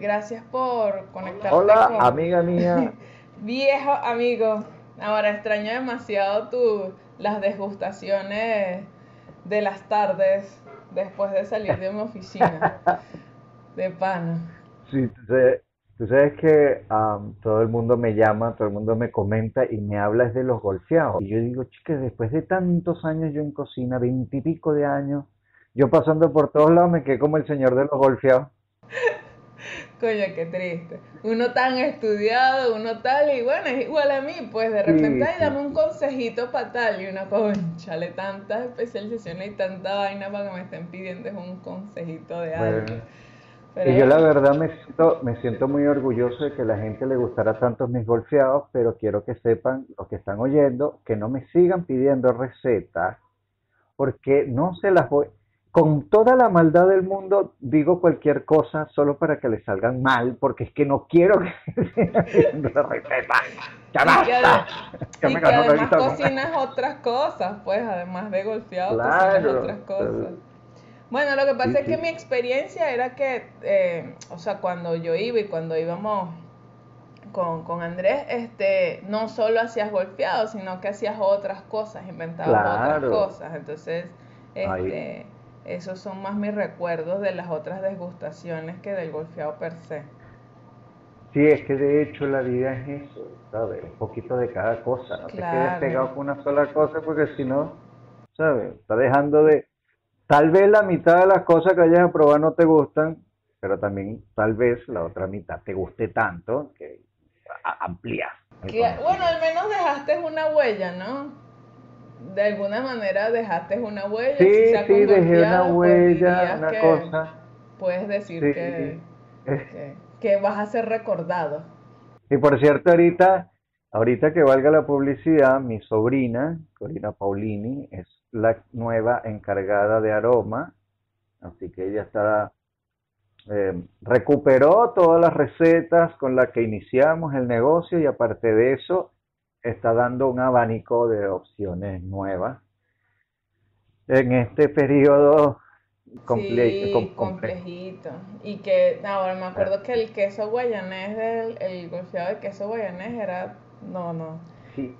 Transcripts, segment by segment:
gracias por conectarte. Hola, amiga mía. Viejo amigo. Ahora extraño demasiado tu, las desgustaciones de las tardes después de salir de mi oficina. de pana. Sí, tú sabes, que todo el mundo me llama, todo el mundo me comenta y me habla de los golfeados. Y yo digo, chicas, después de tantos años yo en cocina, veintipico de años, yo pasando por todos lados me quedé como el señor de los golfeados. Coño, qué triste. Uno tan estudiado, uno tal, y bueno, es igual a mí, pues de repente, ay, dame un consejito para tal, y una concha, le tantas especializaciones y tanta vaina para que me estén pidiendo es un consejito de algo. y yo la verdad me siento, me siento muy orgulloso de que la gente le gustara tanto mis golfeados, pero quiero que sepan, los que están oyendo, que no me sigan pidiendo recetas, porque no se las voy, con toda la maldad del mundo digo cualquier cosa solo para que le salgan mal, porque es que no quiero que. Ya basta. Y que, además cocinas otras cosas, pues, además de golpeado, cocinas otras cosas. Bueno, lo que pasa es que mi experiencia era que, eh, o sea, cuando yo iba y cuando íbamos con, con Andrés, este, no solo hacías golpeado, sino que hacías otras cosas, inventabas otras cosas. Entonces, este... Esos son más mis recuerdos de las otras desgustaciones que del golfeado per se. Sí, es que de hecho la vida es eso, ¿sabes? Un poquito de cada cosa. No te quedes pegado con una sola cosa porque si no, ¿sabes? Está dejando de... Tal vez la mitad de las cosas que hayas a probar no te gustan, pero también tal vez la otra mitad te guste tanto que amplías. Bueno, al menos dejaste una huella, ¿no? De alguna manera dejaste una huella. Sí, sí, dejé una pues, huella, una cosa. Puedes decir que, que, vas a ser recordado. Y por cierto, ahorita, ahorita que valga la publicidad, mi sobrina, Corina Paulini, es la nueva encargada de aroma, así que ella está eh, recuperó todas las recetas con las que iniciamos el negocio y aparte de eso está dando un abanico de opciones nuevas en este periodo complejito. Y que ahora me acuerdo que el queso guayanés, del, el golfeado de queso guayanés era, no, no. Sí,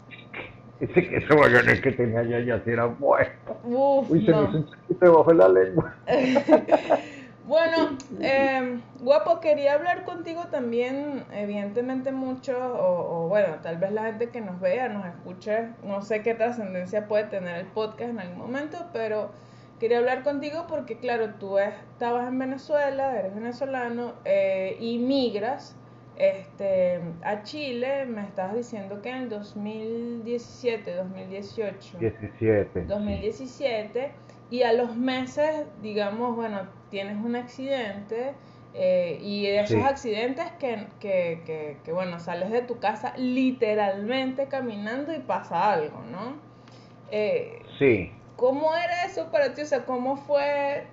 ese queso guayanés que tenía ya, ya era bueno. Uy, se me hizo un chiquito debajo de la lengua. Bueno, em, guapo, quería hablar contigo también, evidentemente mucho, o, bueno, tal vez la gente que nos vea, nos escuche, no sé qué trascendencia puede tener el podcast en algún momento, pero quería hablar contigo porque, claro, tú estabas en Venezuela, eres venezolano, eh, y migras este, a Chile, me estabas diciendo que en el 2017, 2018. 17. 2017 y a los meses, digamos, bueno, tienes un accidente eh, y esos accidentes que, que, que, que, bueno, sales de tu casa literalmente caminando y pasa algo, ¿no? Eh, sí. ¿Cómo era eso para ti? O sea, ¿cómo fue?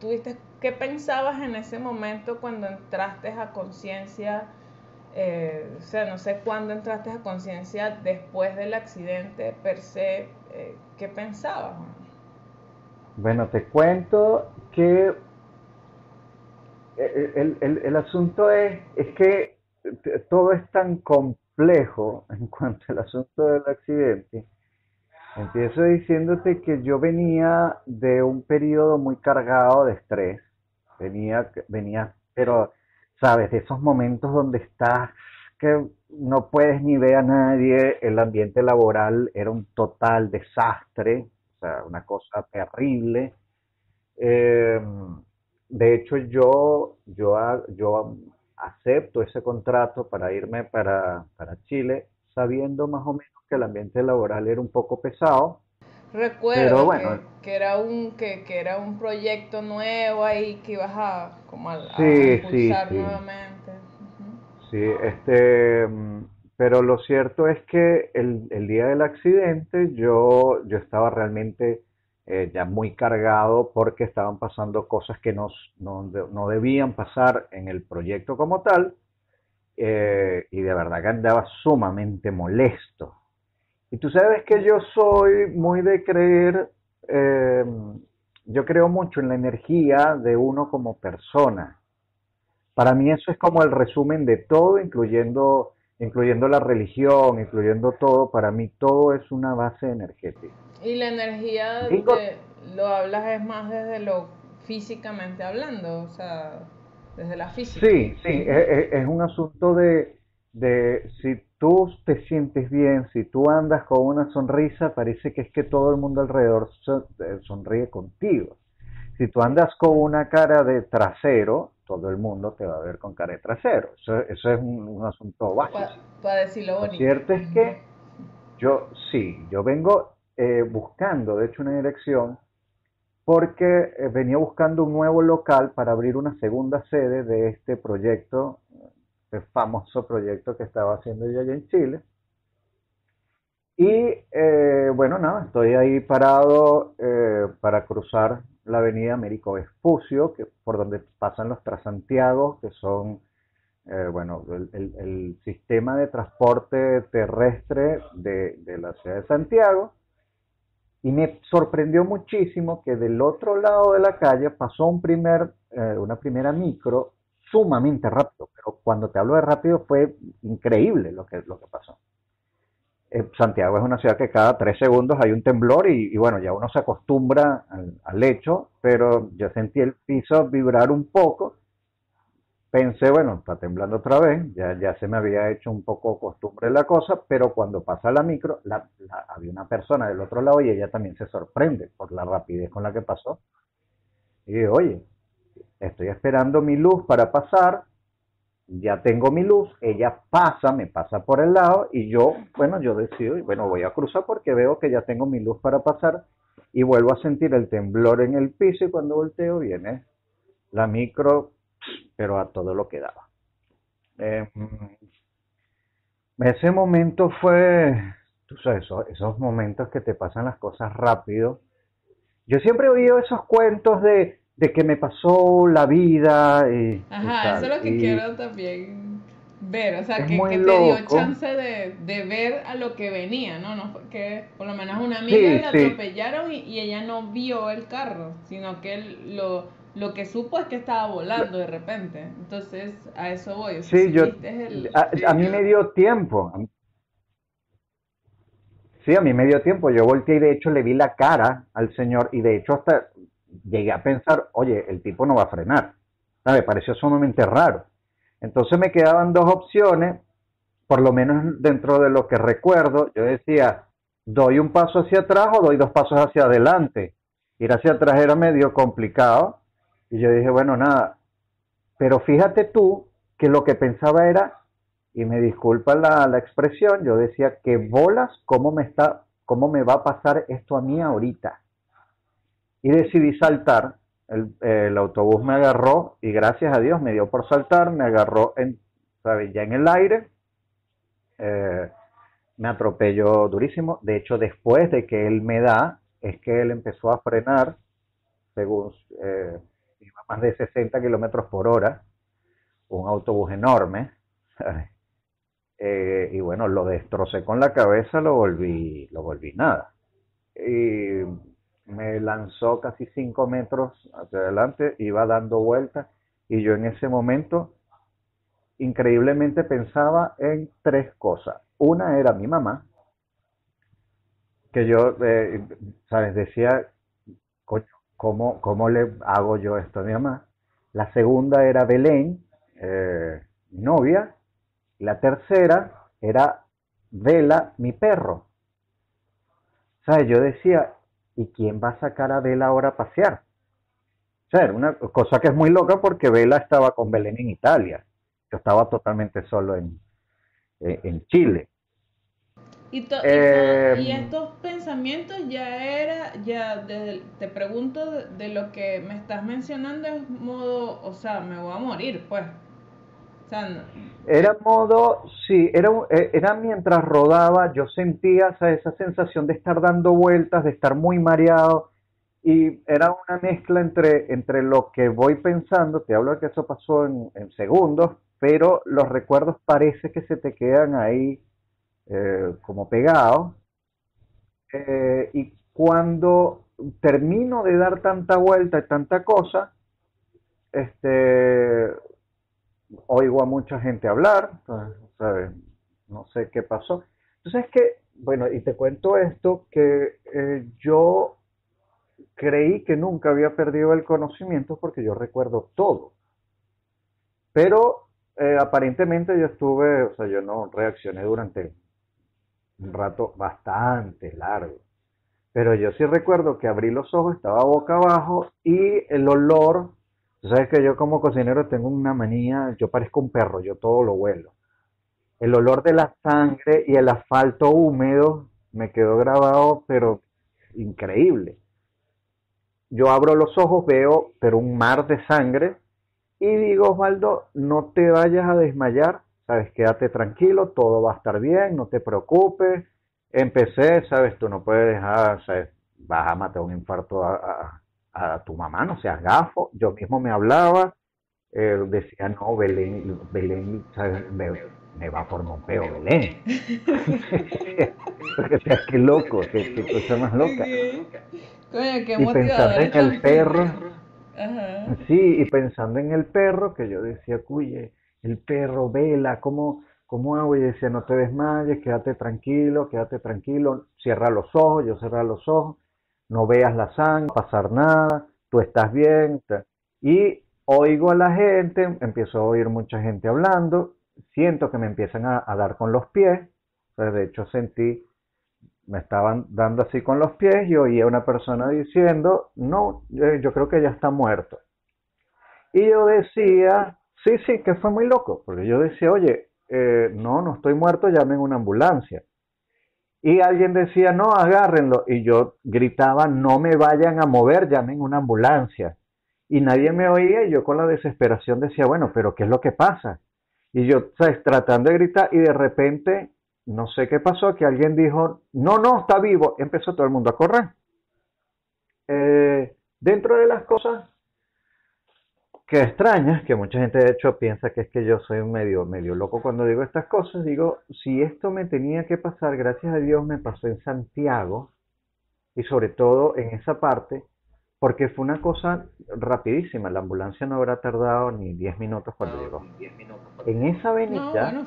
¿Tuviste qué pensabas en ese momento cuando entraste a conciencia? Eh, o sea, no sé cuándo entraste a conciencia después del accidente per se, ¿qué pensabas? Bueno, te cuento que eh, eh, el, el, el, asunto es, es que todo es tan complejo en cuanto al asunto del accidente. Empiezo diciéndote que yo venía de un periodo muy cargado de estrés. Venía, venía, pero, sabes, de esos momentos donde estás que no puedes ni ver a nadie, el ambiente laboral era un total desastre, una cosa terrible. Em, de hecho, yo, yo, yo acepto ese contrato para irme para, Chile, sabiendo más o menos que el ambiente laboral era un poco pesado. Recuerdo que, era un que, era un proyecto nuevo ahí que ibas a como a, impulsar nuevamente. Sí, este pero lo cierto es que el, el día del accidente yo, yo estaba realmente eh, ya muy cargado porque estaban pasando cosas que no, no, debían pasar en el proyecto como tal eh, y de verdad que andaba sumamente molesto. Y tú sabes que yo soy muy de creer, eh, yo creo mucho en la energía de uno como persona. para mí eso es como el resumen de todo, incluyendo, incluyendo la religión, incluyendo todo. Para mí todo es una base energética. Y la energía lo hablas es más desde lo físicamente hablando, o sea, desde la física. Sí, sí, es, un asunto de, de si tú te sientes bien, si tú andas con una sonrisa, parece que es que todo el mundo alrededor eh, sonríe contigo. Si tú andas con una cara de trasero, todo el mundo te va a ver con cara de trasero. Eso, eso es un, asunto básico. Para, decirlo bonito. Lo cierto es que yo sí, yo vengo eh, buscando, de hecho, una dirección porque eh, venía buscando un nuevo local para abrir una segunda sede de este proyecto, este famoso proyecto que estaba haciendo yo allá en Chile. Y eh, bueno, nada, estoy ahí parado para cruzar la avenida Américo Vespucio, que, por donde pasan los Transantiagos, que son eh, bueno, el, sistema de transporte terrestre de, la ciudad de Santiago. Y me sorprendió muchísimo que del otro lado de la calle pasó un primer, eh, una primera micro sumamente rápido, pero cuando te hablo de rápido fue increíble lo que, lo que pasó. Eh, Santiago es una ciudad que cada tres segundos hay un temblor y, bueno, ya uno se acostumbra al, hecho, pero yo sentí el piso vibrar un poco. Pensé, bueno, está temblando otra vez, ya, ya se me había hecho un poco costumbre la cosa, pero cuando pasa la micro, había una persona del otro lado y ella también se sorprende por la rapidez con la que pasó. Y dije, oye, estoy esperando mi luz para pasar, ya tengo mi luz, ella pasa, me pasa por el lado y yo, bueno, yo decido, y bueno, voy a cruzar porque veo que ya tengo mi luz para pasar y vuelvo a sentir el temblor en el piso y cuando volteo viene la micro, pero a todo lo que daba. Em, ese momento fue, tú sabes, esos, esos momentos que te pasan las cosas rápido. Yo siempre he oído esos cuentos de de que me pasó la vida. Y, Ajá, eso es lo que quiero también ver, o sea, que, que, te dio chance de, de, ver a lo que venía, ¿no? no que por lo menos una amiga la atropellaron y, ella no vio el carro, sino que él, lo, lo que supo es que estaba volando de repente. Entonces, a eso voy. sí, yo, a, mí me dio tiempo. Sí, a mí me dio tiempo. Yo volteé y de hecho le vi la cara al señor y de hecho hasta llegué a pensar, oye, el tipo no va a frenar. Me pareció sumamente raro. Entonces me quedaban dos opciones, por lo menos dentro de lo que recuerdo, yo decía, doy un paso hacia atrás o doy dos pasos hacia adelante. Ir hacia atrás era medio complicado y yo dije, bueno, nada, pero fíjate tú que lo que pensaba era, y me disculpa la, la expresión, yo decía, que bolas, ¿cómo me, está, ¿cómo me va a pasar esto a mí ahorita? Y decidí saltar. El, autobús me agarró y gracias a Dios me dio por saltar, me agarró en, ya en el aire, eh, me atropelló durísimo. De hecho, después de que él me da, es que él empezó a frenar, según eh, iba más de 60 kilómetros por hora, un autobús enorme. Eh, y bueno, lo destrocé con la cabeza, lo volví, lo volví nada. Y me lanzó casi cinco metros hacia adelante, iba dando vueltas y yo en ese momento increíblemente pensaba en tres cosas. Una era mi mamá, que yo, eh, ¿sabes? Decía, coño, ¿cómo, ¿cómo le hago yo esto a mi mamá? La segunda era Belén, eh, mi novia. La tercera era Vela, mi perro. ¿Sabes? Yo decía, ¿y quién va a sacar a Vela ahora a pasear? O sea, era una cosa que es muy loca porque Vela estaba con Belén en Italia. Yo estaba totalmente solo en, en Chile. Y, eh, y, estos pensamientos ya era, ya te pregunto de, lo que me estás mencionando es modo, o sea, me voy a morir, pues. Era modo, sí, era, eh, era mientras rodaba, yo sentía esa sensación de estar dando vueltas, de estar muy mareado, y era una mezcla entre, entre lo que voy pensando, te hablo de que eso pasó en, segundos, pero los recuerdos parece que se te quedan ahí eh, como pegados. Eh, y cuando termino de dar tanta vuelta y tanta cosa, este, oigo a mucha gente hablar, ¿sabes? No sé qué pasó. Entonces es que, bueno, y te cuento esto, que eh, yo creí que nunca había perdido el conocimiento porque yo recuerdo todo. Pero eh, aparentemente yo estuve, o sea, yo no reaccioné durante un rato bastante largo. Pero yo sí recuerdo que abrí los ojos, estaba boca abajo y el olor, sabes que yo como cocinero tengo una manía, yo parezco un perro, yo todo lo huelo. El olor de la sangre y el asfalto húmedo me quedó grabado, pero increíble. Yo abro los ojos, veo, pero un mar de sangre y digo, Osvaldo, no te vayas a desmayar, sabes, quédate tranquilo, todo va a estar bien, no te preocupes, empecé, sabes, tú no puedes dejar, sabes, vas a matar un infarto a, tu mamá, no seas gafo. Yo mismo me hablaba, eh, decía, no, Belén, Belén, ¿sabes? Me, va por peo, Belén. Qué loco, qué, cosa más loca. y pensando en el perro, sí, y pensando en el perro, que yo decía, cuye, el perro, vela, cómo ¿Cómo hago? Y decía, no te desmayes, quédate tranquilo, quédate tranquilo, cierra los ojos, yo cerrar los ojos, no veas la sangre, no pasar nada, tú estás bien. Y oigo a la gente, empiezo a oír mucha gente hablando, siento que me empiezan a, dar con los pies, de hecho sentí, me estaban dando así con los pies y oí a una persona diciendo, no, yo creo que ya está muerto. Y yo decía, sí, sí, que fue muy loco, porque yo decía, oye, eh, no, no estoy muerto, llamen una ambulancia. Y alguien decía, no, agárrenlo. Y yo gritaba, no me vayan a mover, llamen una ambulancia. Y nadie me oía y yo con la desesperación decía, bueno, pero ¿qué es lo que pasa? Y yo, ¿sabes? Tratando de gritar y de repente, no sé qué pasó, que alguien dijo, no, no, está vivo. Empezó todo el mundo a correr. Eh, dentro de las cosas que extraña, que mucha gente de hecho piensa que es que yo soy medio, medio loco cuando digo estas cosas, digo, si esto me tenía que pasar, gracias a Dios me pasó en Santiago y sobre todo en esa parte, porque fue una cosa rapidísima, la ambulancia no habrá tardado ni 10 minutos cuando llegó. En esa avenida,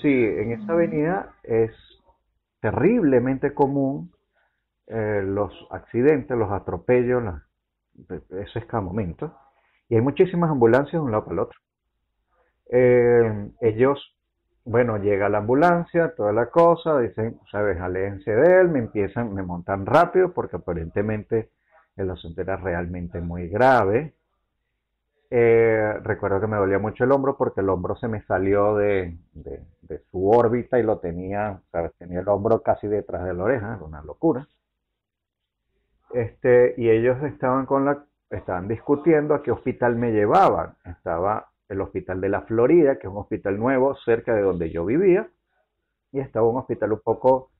sí, en esa avenida es terriblemente común eh, los accidentes, los atropellos, ese escamomentos y hay muchísimas ambulancias de un lado para el otro. Eh, ellos, bueno, llega la ambulancia, toda la cosa, dicen, sabes, aléjense de él, me empiezan, me montan rápido porque aparentemente el asunto era realmente muy grave. Eh, recuerdo que me dolía mucho el hombro porque el hombro se me salió de, de, su órbita y lo tenía, sabes, tenía el hombro casi detrás de la oreja, era una locura. Este, y ellos estaban con la estaban discutiendo a qué hospital me llevaban. Estaba el hospital de la Florida, que es un hospital nuevo cerca de donde yo vivía, y estaba un hospital un poco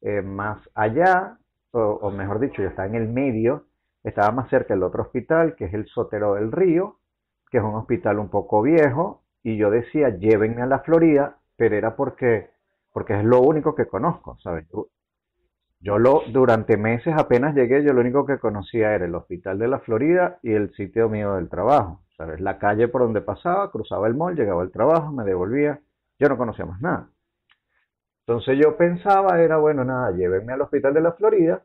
eh, más allá, o, mejor dicho, yo estaba en el medio, estaba más cerca del otro hospital, que es el Sotero del Río, que es un hospital un poco viejo, y yo decía, llévenme a la Florida, pero era porque, porque es lo único que conozco, ¿sabes? Lo, durante meses apenas llegué, yo lo único que conocía era el hospital de la Florida y el sitio mío del trabajo. ¿Sabes? La calle por donde pasaba, cruzaba el mall, llegaba al trabajo, me devolvía. Yo no conocía más nada. Entonces yo pensaba, era bueno, nada, llévenme al hospital de la Florida,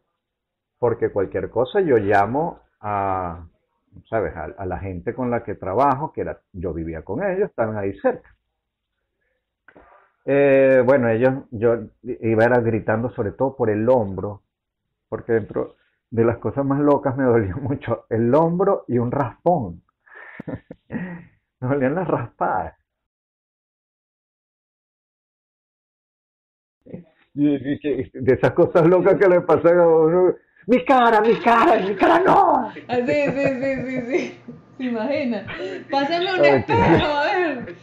porque cualquier cosa yo llamo a, ¿sabes? A, a la gente con la que trabajo, que era, yo vivía con ellos, estaban ahí cerca. Eh, bueno, ellos, yo iba era gritando sobre todo por el hombro, porque dentro de las cosas más locas me dolía mucho el hombro y un raspón. me dolían las raspadas. De esas cosas locas que le pasan a uno. Mi cara, mi cara, mi cara no. Ah, sí, sí, sí, sí, sí. ¿Se imagina? Pásame un espejo, a ver.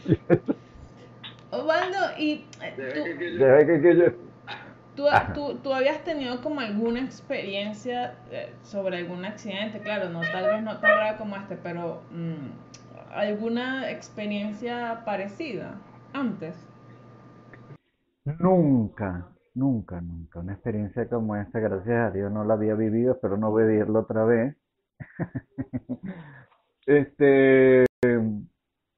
Osvaldo, y eh, tú, tú, tú, habías tenido como alguna experiencia eh, sobre algún accidente, claro, no tal vez no tan grave como este, pero mm, alguna experiencia parecida antes. Nunca, nunca, nunca. Una experiencia como esta, gracias a Dios, no la había vivido, pero no vivirlo otra vez. este,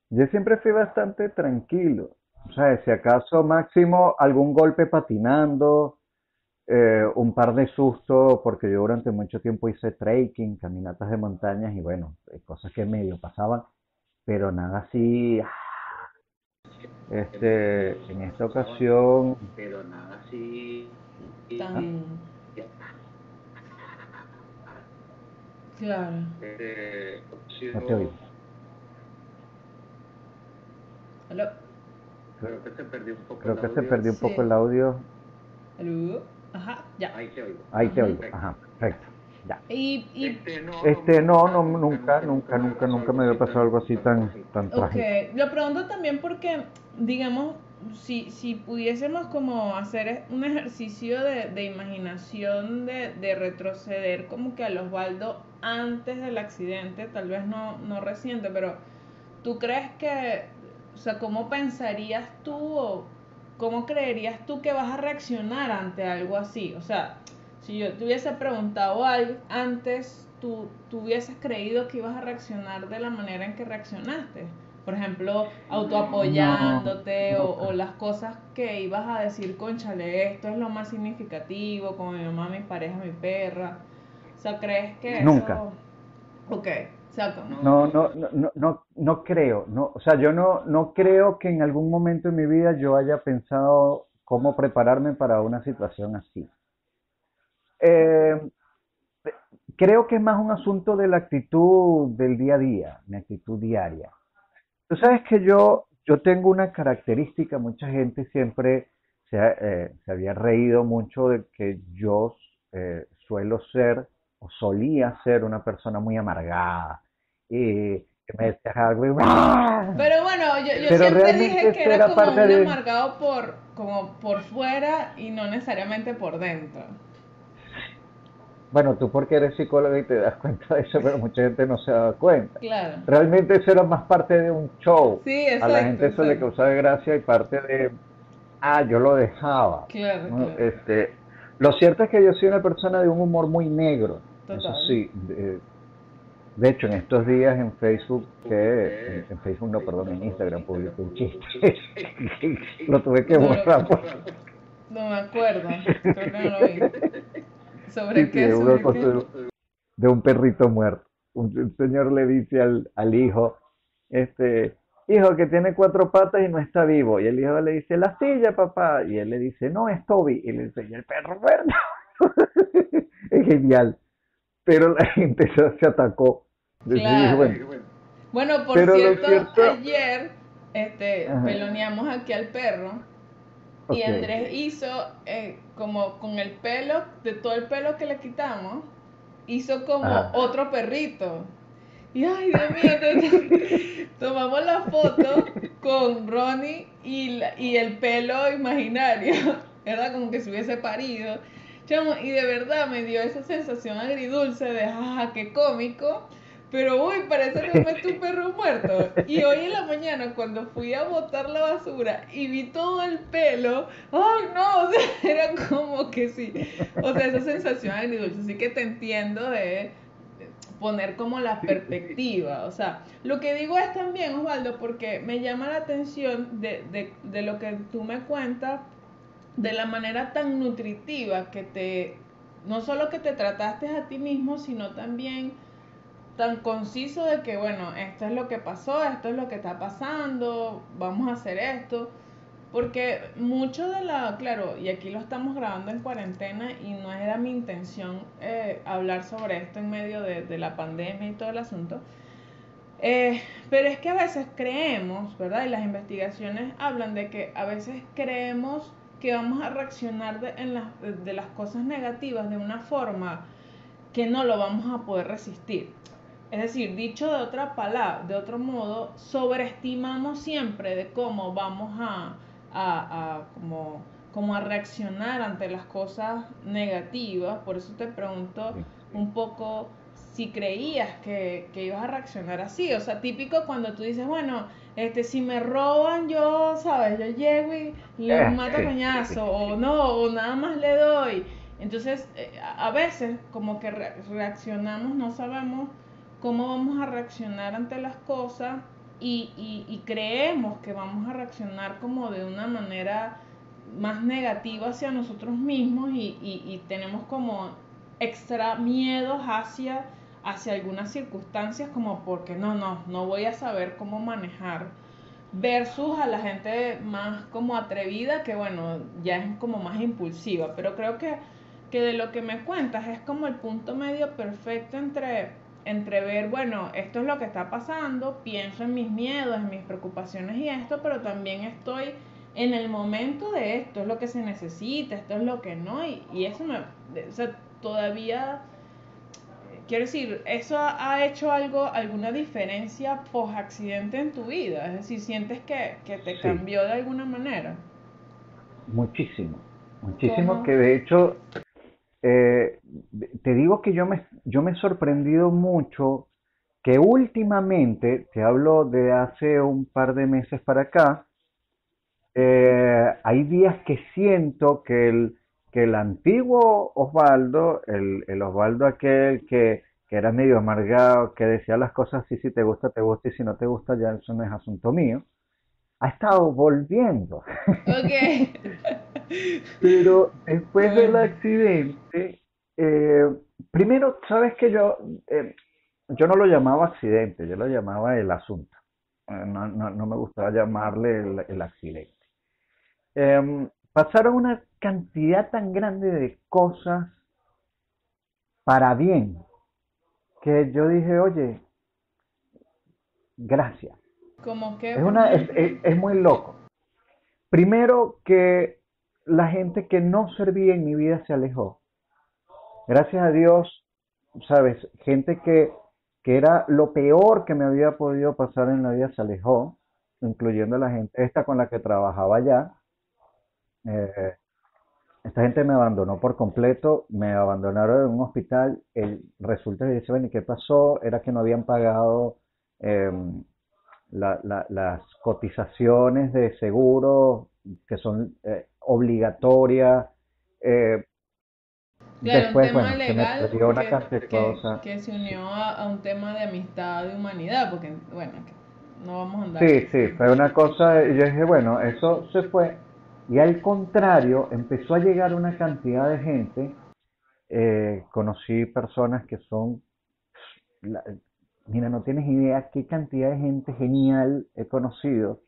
yo siempre fui bastante tranquilo. O sea, si acaso máximo algún golpe patinando, eh, un par de sustos, porque yo durante mucho tiempo hice trekking, caminatas de montañas y bueno, cosas que medio pasaban, pero nada así. Ah, este, en esta ocasión. Pero nada así. Tan... Claro. Eh, no te oigo. ¿Aló? Creo que se perdió un poco Creo el que se audio. perdió un Sí. poco el audio. ¿Aló? Ajá, ya. Ahí te oigo. Ahí te oigo. Ajá, perfecto. Ya. Y, y Este no, Este, no, no, nunca, nunca, nunca, nunca me había pasado algo así tan, tan trágico. lo pregunto también porque, digamos, si, si pudiésemos como hacer un ejercicio de, de imaginación, de, de retroceder como que al Osvaldo antes del accidente, tal vez no, no reciente, pero ¿tú crees que, o sea, cómo pensarías tú o cómo creerías tú que vas a reaccionar ante algo así? O sea, si yo te hubiese preguntado algo antes, ¿tú, tú hubieses creído que ibas a reaccionar de la manera en que reaccionaste? Por ejemplo, autoapoyándote No. o, o las cosas que ibas a decir, conchale, esto es lo más significativo, como mi mamá, mi pareja, mi perra. O sea, ¿crees que eso- Nunca. Ok, No, no, no, no, no, creo, no, o sea, yo no, no creo que en algún momento de mi vida yo haya pensado cómo prepararme para una situación así. Eh, creo que es más un asunto de la actitud del día a día, mi actitud diaria. Tú sabes que yo, yo tengo una característica, mucha gente siempre se, ha- eh, se había reído mucho de que yo eh, suelo ser o solía ser una persona muy amargada y que me decías algo y ¡ah! Pero bueno, yo, yo Pero siempre dije que era como parte un de- amargado por, como por fuera y no necesariamente por dentro. Bueno, tú porque eres psicóloga y te das cuenta de eso, pero mucha gente no se da cuenta. Claro. Realmente eso era más parte de un show. Sí, A la gente eso le causaba gracia y parte de, ah, yo lo dejaba. Claro, ¿no? claro. Este, lo cierto es que yo soy una persona de un humor muy negro. Eso sí. De, de hecho, en estos días en Facebook, que en, en Facebook no, perdón, en Instagram publiqué un chiste. lo tuve que borrar. No me acuerdo. Creo que no lo vi. ¿Sobre Sí, sí, qué? de ¿Sobre una cosa qué? de- de un perrito muerto. Un, señor le dice al, al hijo, este, hijo que tiene cuatro patas y no está vivo. Y el hijo le dice, la silla, papá. Y él le dice, no, es Toby. Y le y el perro muerto. es genial. Pero la gente se, se atacó. Claro. bueno, Bueno, por Pero cierto, cierto- ayer este, Ajá. peloneamos aquí al perro y. Andrés hizo eh, como con el pelo, de todo el pelo que le quitamos, hizo como Ajá. otro perrito. Y ay, Dios mío, entonces, tomamos la foto con Ronnie y, la- y el pelo imaginario, era como que se hubiese parido. Chamo, y de verdad me dio esa sensación agridulce de jaja, qué cómico. Pero uy, parece realmente un perro muerto. Y hoy en la mañana, cuando fui a botar la basura y vi todo el pelo, ¡ay no! O sea, era como que sí. O sea, esa sensación agridulce. Así que te entiendo de poner como la perspectiva. O sea, lo que digo es también, Osvaldo, porque me llama la atención de, de, de lo que tú me cuentas, de la manera tan nutritiva que te, no solo que te trataste a ti mismo, sino también tan conciso de que, bueno, esto es lo que pasó, esto es lo que está pasando, vamos a hacer esto. Porque mucho de la, claro, y aquí lo estamos grabando en cuarentena y no era mi intención eh, hablar sobre esto en medio de, de la pandemia y todo el asunto. Eh, pero es que a veces creemos, ¿verdad? Y las investigaciones hablan de que a veces creemos que vamos a reaccionar de, en las, de, las cosas negativas de una forma que no lo vamos a poder resistir. Es decir, dicho de otra palabra, de otro modo, sobreestimamos siempre de cómo vamos a, a, a como, como a reaccionar ante las cosas negativas. Por eso te pregunto un poco si creías que, que ibas a reaccionar así. O sea, típico cuando tú dices, bueno, este, si me roban, yo, ¿sabes? Yo llego y le Eh, mato sí, coñazo, o no, o nada más le doy. Entonces, eh, a a veces como que re- reaccionamos, no sabemos cómo vamos a reaccionar ante las cosas y, creemos que vamos a reaccionar como de una manera más negativa hacia nosotros mismos y, tenemos como extra miedos hacia, hacia algunas circunstancias como porque no, no, no voy a saber cómo manejar versus a la gente más como atrevida que bueno, ya es como más impulsiva, pero creo que, que de lo que me cuentas es como el punto medio perfecto entre entre ver, bueno, esto es lo que está pasando, pienso en mis miedos, en mis preocupaciones y esto, pero también estoy en el momento de esto, es lo que se necesita, esto es lo que no, y, y eso me, o sea, todavía, quiero decir, eso ha, hecho algo, alguna diferencia post accidente en tu vida, es decir, sientes que, que te cambió de alguna manera. Muchísimo, muchísimo, que de hecho eh, te digo que yo me, yo me he sorprendido mucho que últimamente, te hablo de hace un par de meses para acá, eh, hay días que siento que el, que el antiguo Osvaldo, el, el Osvaldo aquel que, que, era medio amargado, que decía las cosas así, si te gusta, te gusta, y si no te gusta, ya eso no es asunto mío, ha estado volviendo. Ok. Pero después del accidente, eh, primero, sabes que yo, eh, yo no lo llamaba accidente, yo lo llamaba el asunto. Eh, no, no, me gustaba llamarle el, accidente. Em, pasaron una cantidad tan grande de cosas para bien que yo dije, oye, gracias. Como que... Es, una, es, es, muy loco. Primero que la gente que no servía en mi vida se alejó. Gracias a Dios, sabes, gente que, que era lo peor que me había podido pasar en la vida se alejó, incluyendo la gente esta con la que trabajaba ya. Eh, esta gente me abandonó por completo, me abandonaron en un hospital. El, resulta que dice, bueno, ¿y qué pasó? Era que no habían pagado em, las cotizaciones de seguro que son eh, obligatorias. Eh, después, bueno, legal se me una que, que, se unió a, un tema de amistad, de humanidad, porque, bueno, no vamos a andar. Sí, sí, fue una cosa, yo dije, bueno, eso se fue. Y al contrario, empezó a llegar una cantidad de gente. Eh, conocí personas que son mira, no tienes idea qué cantidad de gente genial he conocido,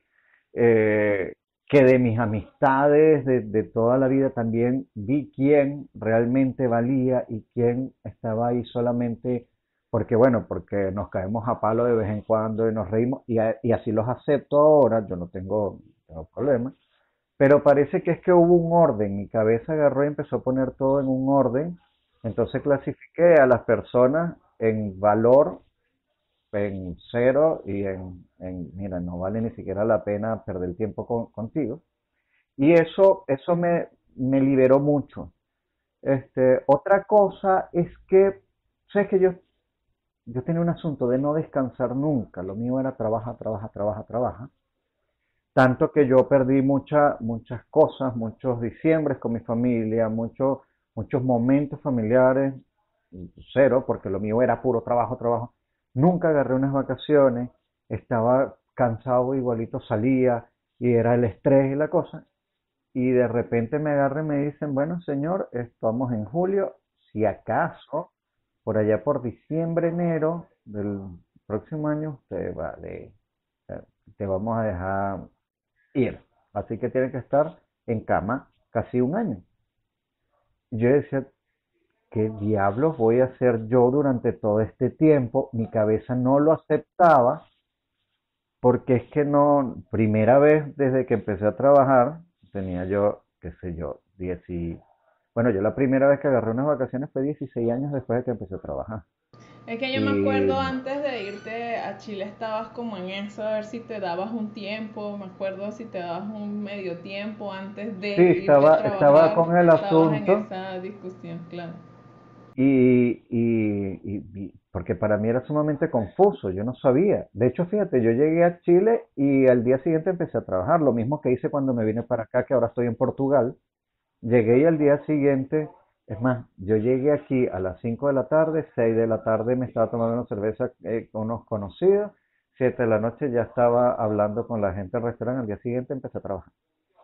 eh, que de mis amistades de, toda la vida también vi quién realmente valía y quién estaba ahí solamente porque, bueno, porque nos caemos a palo de vez en cuando y nos reímos y, así los acepto ahora, yo no tengo, tengo problema, pero parece que es que hubo un orden, mi cabeza agarró y empezó a poner todo en un orden, entonces clasifiqué a las personas en valor en cero y en, mira, no vale ni siquiera la pena perder tiempo contigo. Y eso, eso me, me liberó mucho. Este, otra cosa es que, sabes que yo, yo tenía un asunto de no descansar nunca. Lo mío era trabaja, trabaja, trabaja, trabaja. Tanto que yo perdí muchas muchas cosas, muchos diciembres con mi familia, muchos, muchos momentos familiares, cero, porque lo mío era puro trabajo, trabajo Nunca agarré unas vacaciones, estaba cansado, igualito salía y era el estrés y la cosa. Y de repente me agarré y me dicen, bueno señor, estamos en julio, si acaso, por allá por diciembre, enero del próximo año, usted va de, eh, te vamos a dejar Así que tiene que estar en cama casi un año. Yo decía, ¿qué diablos voy a hacer yo durante todo este tiempo? Mi cabeza no lo aceptaba porque es que no, primera vez desde que empecé a trabajar, tenía yo, qué sé yo, 10 y... Bueno, yo la primera vez que agarré unas vacaciones fue 16 años después de que empecé a trabajar. Es que yo me acuerdo antes de irte a Chile estabas como en eso, a ver si te dabas un tiempo, me acuerdo si te dabas un medio tiempo antes de... Sí, estaba, estaba con el asunto. En esa discusión, claro. Y, y, porque para mí era sumamente confuso, yo no sabía. De hecho, fíjate, yo llegué a Chile y al día siguiente empecé a trabajar, lo mismo que hice cuando me vine para acá, que ahora estoy en Portugal. Llegué y al día siguiente, es más, yo llegué aquí a las 5 de la tarde, 6 de la tarde me estaba tomando una cerveza eh, con unos conocidos, 7 de la noche ya estaba hablando con la gente del restaurante, al día siguiente empecé a trabajar.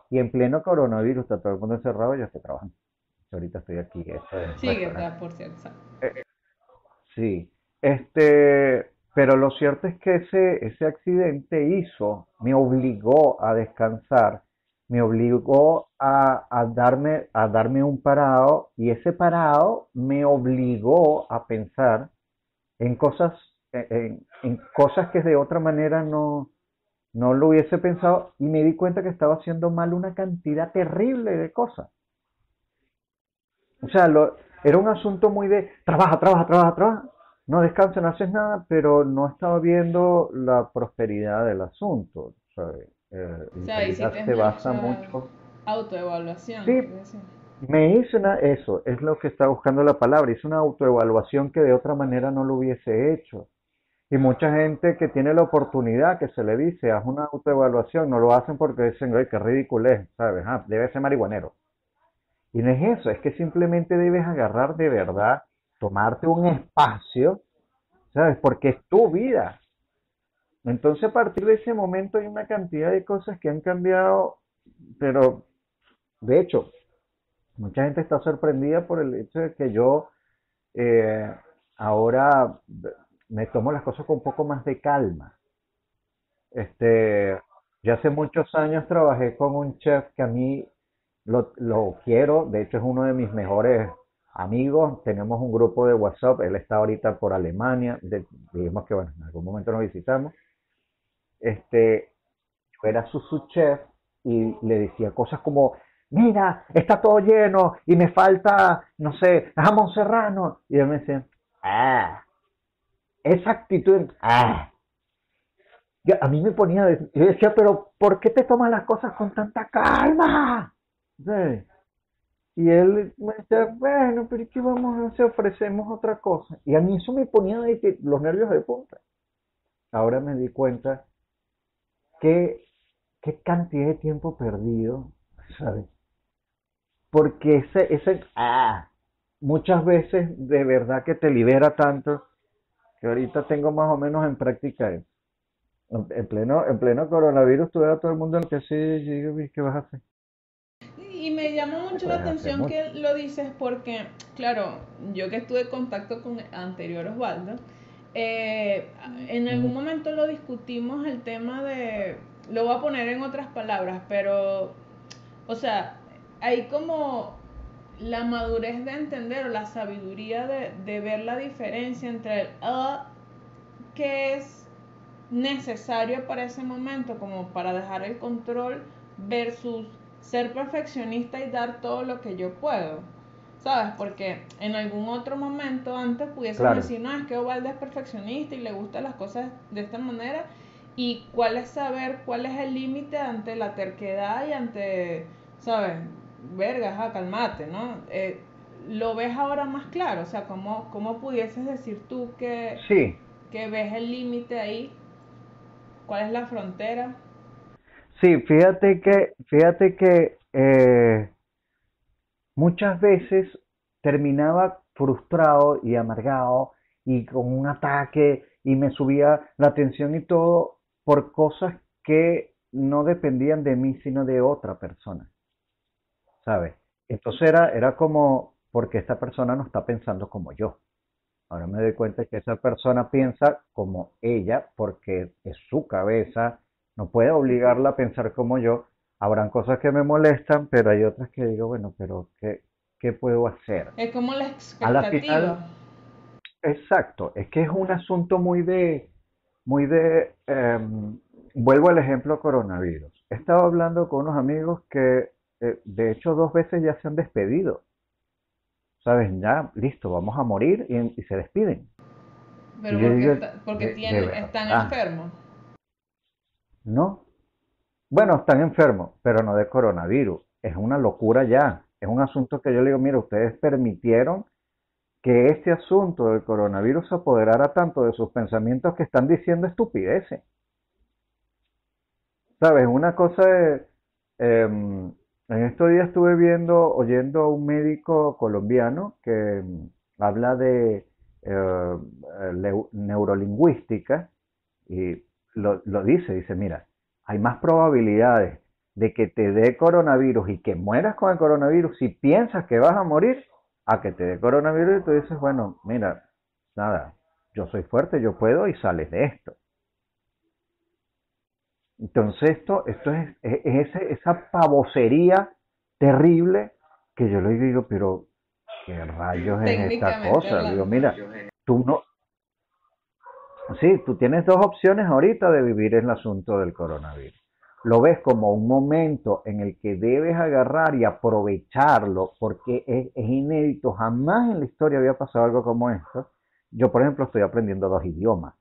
Y en pleno coronavirus, está todo el mundo encerrado, yo estoy trabajando. Ahorita estoy aquí. sí, está por cierto. Eh, sí, este, pero lo cierto es que ese, ese accidente hizo, me obligó a descansar, me obligó a, a, darme, a darme un parado y ese parado me obligó a pensar en cosas, en, en cosas que de otra manera no, no lo hubiese pensado y me di cuenta que estaba haciendo mal una cantidad terrible de cosas. O sea, lo, era un asunto muy de trabaja, trabaja, trabaja, trabaja, no descansa, no haces nada, pero no estaba viendo la prosperidad del asunto. Eh, o sea, y si se basa mucho. Autoevaluación. Sí, me hice una, eso, es lo que estaba buscando la palabra, hice una autoevaluación que de otra manera no lo hubiese hecho. Y mucha gente que tiene la oportunidad, que se le dice, haz una autoevaluación, no lo hacen porque dicen, ay, qué ridículo es, ¿sabes? Ah, debe ser marihuanero. Y no es eso, es que simplemente debes agarrar de verdad, tomarte un espacio, ¿sabes? Porque es tu vida. Entonces a partir de ese momento hay una cantidad de cosas que han cambiado, pero de hecho, mucha gente está sorprendida por el hecho de que yo eh, ahora me tomo las cosas con un poco más de calma. Este, yo hace muchos años trabajé con un chef que a mí lo, lo quiero, de hecho es uno de mis mejores amigos, tenemos un grupo de WhatsApp, él está ahorita por Alemania, dijimos que bueno, en algún momento nos visitamos. Este, yo era su, su chef y le decía cosas como, mira, está todo lleno y me falta, no sé, jamón serrano. Y él me decía, ah, esa actitud, ah. a mí me ponía, yo decía, pero ¿por qué te tomas las cosas con tanta calma? Y él me decía, bueno, pero ¿qué vamos a hacer? Ofrecemos otra cosa. Y a mí eso me ponía los nervios de punta. Ahora me di cuenta que qué cantidad de tiempo perdido, ¿sabes? Porque ese, ese, ah, muchas veces de verdad que te libera tanto que ahorita tengo más o menos en práctica eso. En, pleno, en pleno coronavirus tuve a todo el mundo en que sí, y ¿qué vas a hacer? Y me llama mucho la atención que lo dices porque, claro, yo que estuve en contacto con el anterior Osvaldo, eh, en algún momento lo discutimos el tema de, lo voy a poner en otras palabras, pero, o sea, hay como la madurez de entender o la sabiduría de, ver la diferencia entre el uh, que es necesario para ese momento como para dejar el control versus ser perfeccionista y dar todo lo que yo puedo. ¿Sabes? Porque en algún otro momento antes pudiese decir, no, es que Ovalde es perfeccionista y le gustan las cosas de esta manera. Y cuál es saber cuál es el límite ante la terquedad y ante, ¿sabes? verga, ja, calmate, ¿no? Eh, ¿Lo ves ahora más claro? O sea, ¿cómo, cómo pudieses decir tú que, sí. que ves el límite ahí? ¿Cuál es la frontera? Sí, fíjate que, fíjate que eh, muchas veces terminaba frustrado y amargado y con un ataque y me subía la tensión y todo por cosas que no dependían de mí sino de otra persona. ¿sabes? Entonces era, era como, porque esta persona no está pensando como yo. Ahora me doy cuenta que esa persona piensa como ella, porque es su cabeza, no puede obligarla a pensar como yo. Habrán cosas que me molestan, pero hay otras que digo, bueno, pero ¿qué, qué puedo hacer? Es como la expectativa. exacto, es que es un asunto muy de, muy de, em, vuelvo al ejemplo coronavirus. He estado hablando con unos amigos que eh, de hecho dos veces ya se han despedido. ¿Sabes? Ya, listo, vamos a morir y, se despiden. Pero porque, porque tienen, están enfermos. No. Bueno, están enfermos, pero no de coronavirus. Es una locura ya. Es un asunto que yo le digo, mira, ustedes permitieron que este asunto del coronavirus se apoderara tanto de sus pensamientos que están diciendo estupideces. ¿Sabes? Una cosa de, em, en estos días estuve viendo, oyendo a un médico colombiano que mm, habla de eh, neurolingüística y lo, lo dice, dice, mira, hay más probabilidades de que te dé coronavirus y que mueras con el coronavirus si piensas que vas a morir, a que te dé coronavirus y tú dices, bueno, mira, nada, yo soy fuerte, yo puedo y sales de esto. Entonces esto, esto es, esa pavocería terrible que yo le digo, pero ¿qué rayos es esta cosa? Digo, mira, tú no... Sí, tú tienes dos opciones ahorita de vivir el asunto del coronavirus. Lo ves como un momento en el que debes agarrar y aprovecharlo porque es, inédito. Jamás en la historia había pasado algo como esto. Yo, por ejemplo, estoy aprendiendo dos idiomas.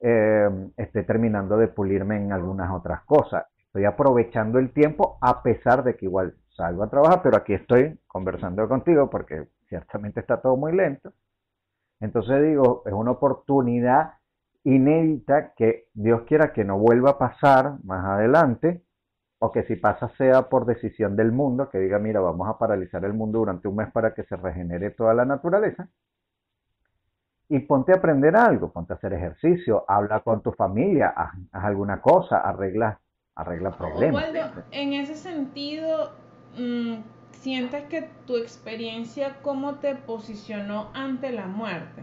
Eh, estoy terminando de pulirme en algunas otras cosas. Estoy aprovechando el tiempo a pesar de que igual salgo a trabajar, pero aquí estoy conversando contigo porque ciertamente está todo muy lento. Entonces digo, es una oportunidad inédita que Dios quiera que no vuelva a pasar más adelante, o que si pasa sea por decisión del mundo, que diga, mira, vamos a paralizar el mundo durante un mes para que se regenere toda la naturaleza y ponte a aprender algo, ponte a hacer ejercicio, habla con tu familia, haz, alguna cosa, arregla, arregla problemas. en ese sentido, mm, ¿sientes que tu experiencia cómo te posicionó ante la muerte?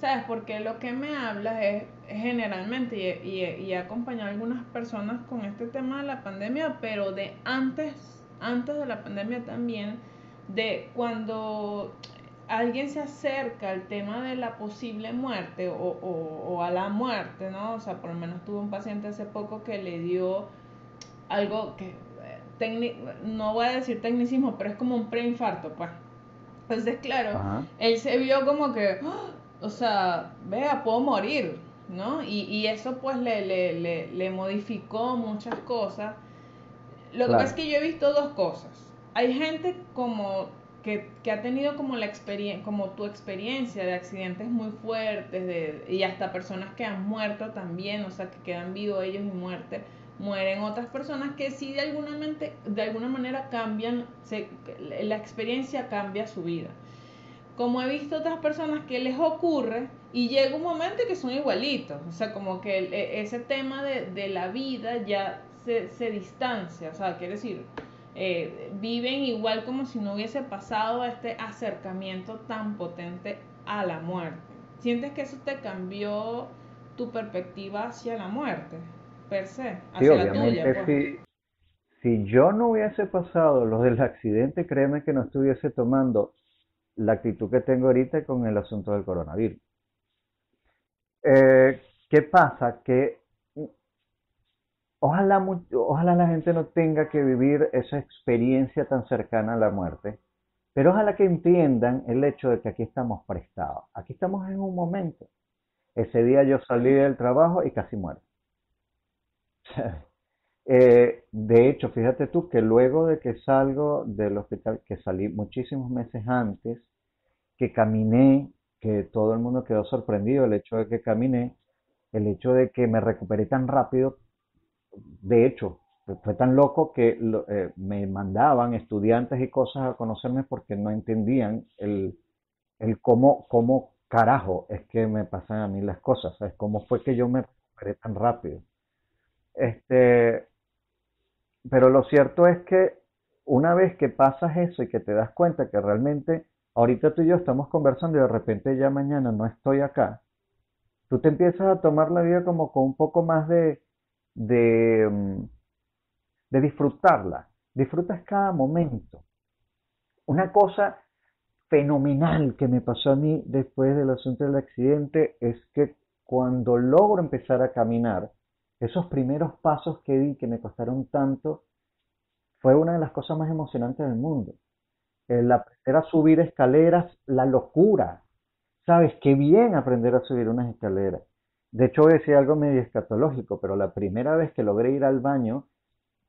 ¿Sabes? Porque lo que me hablas es, generalmente, y, y, he acompañado a algunas personas con este tema de la pandemia, pero de antes, antes de la pandemia también, de cuando alguien se acerca al tema de la posible muerte o, o, a la muerte, ¿no? O sea, por lo menos tuve un paciente hace poco que le dio algo que, no voy a decir tecnicismo, pero es como un preinfarto, pues. Entonces, claro, él se vio como que, ¡ah! O sea, vea, puedo morir, ¿no? Y, y eso pues le, le, le, le, modificó muchas cosas. Lo que pasa es que yo he visto dos cosas. Hay gente como que, que, ha tenido como la experiencia, como tu experiencia de accidentes muy fuertes de, y hasta personas que han muerto también, o sea, que quedan vivos ellos y muerte, mueren otras personas que sí de alguna, mente, de alguna manera cambian, se, la experiencia cambia su vida. Como he visto otras personas que les ocurre y llega un momento que son igualitos, o sea, como que e, ese tema de, de la vida ya se, se distancia, o sea, quiere decir, eh, viven igual como si no hubiese pasado este acercamiento tan potente a la muerte. ¿Sientes que eso te cambió tu perspectiva hacia la muerte, per se? Hacia la tuya, pues? si, si yo no hubiese pasado lo del accidente, créeme que no estuviese tomando la actitud que tengo ahorita con el asunto del coronavirus. Eh, ¿Qué pasa? Que Ojalá, ojalá la gente no tenga que vivir esa experiencia tan cercana a la muerte, pero ojalá que entiendan el hecho de que aquí estamos prestados, aquí estamos en un momento. Ese día yo salí del trabajo y casi muero. Eh, de hecho, fíjate tú que luego de que salgo del hospital, que salí muchísimos meses antes, que caminé, que todo el mundo quedó sorprendido el hecho de que caminé, el hecho de que me recuperé tan rápido, de hecho, fue tan loco que eh, me mandaban estudiantes y cosas a conocerme porque no entendían el, el cómo, cómo carajo es que me pasan a mí las cosas, ¿sabes? ¿Cómo fue que yo me recuperé tan rápido? Este, pero lo cierto es que una vez que pasas eso y que te das cuenta que realmente ahorita tú y yo estamos conversando y de repente ya mañana no estoy acá, tú te empiezas a tomar la vida como con un poco más de, de, mm, de disfrutarla. Disfrutas cada momento. Una cosa fenomenal que me pasó a mí después del asunto del accidente es que cuando logro empezar a caminar, esos primeros pasos que di que me costaron tanto, fue una de las cosas más emocionantes del mundo. El aprender a subir escaleras, la locura. ¿Sabes? Qué bien aprender a subir unas escaleras. De hecho, voy a decir algo medio escatológico, pero la primera vez que logré ir al baño,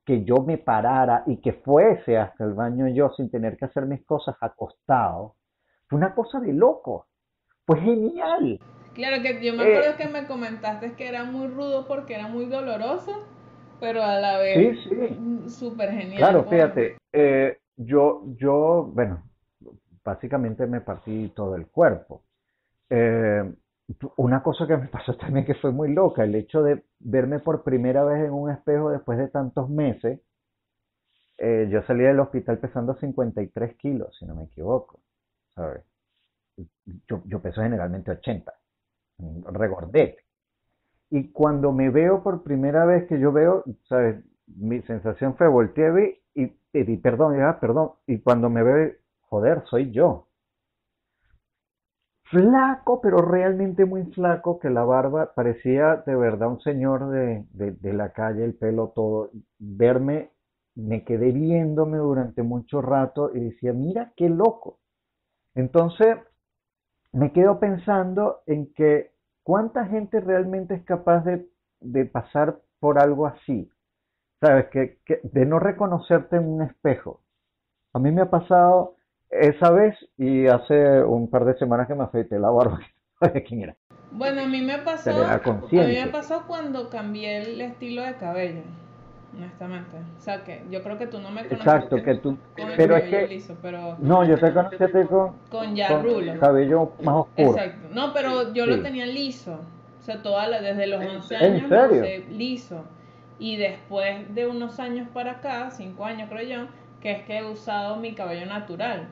que yo me parara y que fuese hasta el baño yo sin tener que hacer mis cosas acostado, fue una cosa de loco. Fue genial. Claro que yo me acuerdo eh, que me comentaste que era muy rudo porque era muy doloroso, pero a la vez súper genial. Claro, fíjate, eh, yo, yo, bueno, básicamente me partí todo el cuerpo. Eh, una cosa que me pasó también que fue muy loca, el hecho de verme por primera vez en un espejo después de tantos meses. Eh, yo salí del hospital pesando 53 kilos, si no me equivoco, ¿sabes? Yo, yo peso generalmente 80, regordete. Y cuando me veo por primera vez que yo veo, ¿sabes? Mi sensación fue volteé y, y, perdón, perdón. Y cuando me veo, joder, soy yo flaco, pero realmente muy flaco, que la barba parecía de verdad un señor de, la calle, el pelo todo. Verme, me quedé viéndome durante mucho rato y decía, mira qué loco. Entonces, me quedo pensando en que cuánta gente realmente es capaz de, pasar por algo así. ¿Sabes? que, de no reconocerte en un espejo. A mí me ha pasado esa vez y hace un par de semanas que me afeité la barba. quién era? Bueno, a mí me pasó, a mí me pasó cuando cambié el estilo de cabello, honestamente. O sea, que yo creo que tú no me conoces. Exacto, que tú, pero es que, liso, pero, no, yo te conocí con, con ya rulo. cabello más oscuro. Exacto, no, pero yo lo tenía liso, o sea, toda la, desde los 11 años ¿En liso. Y después de unos años para acá, 5 años creo yo, que es que he usado mi cabello natural.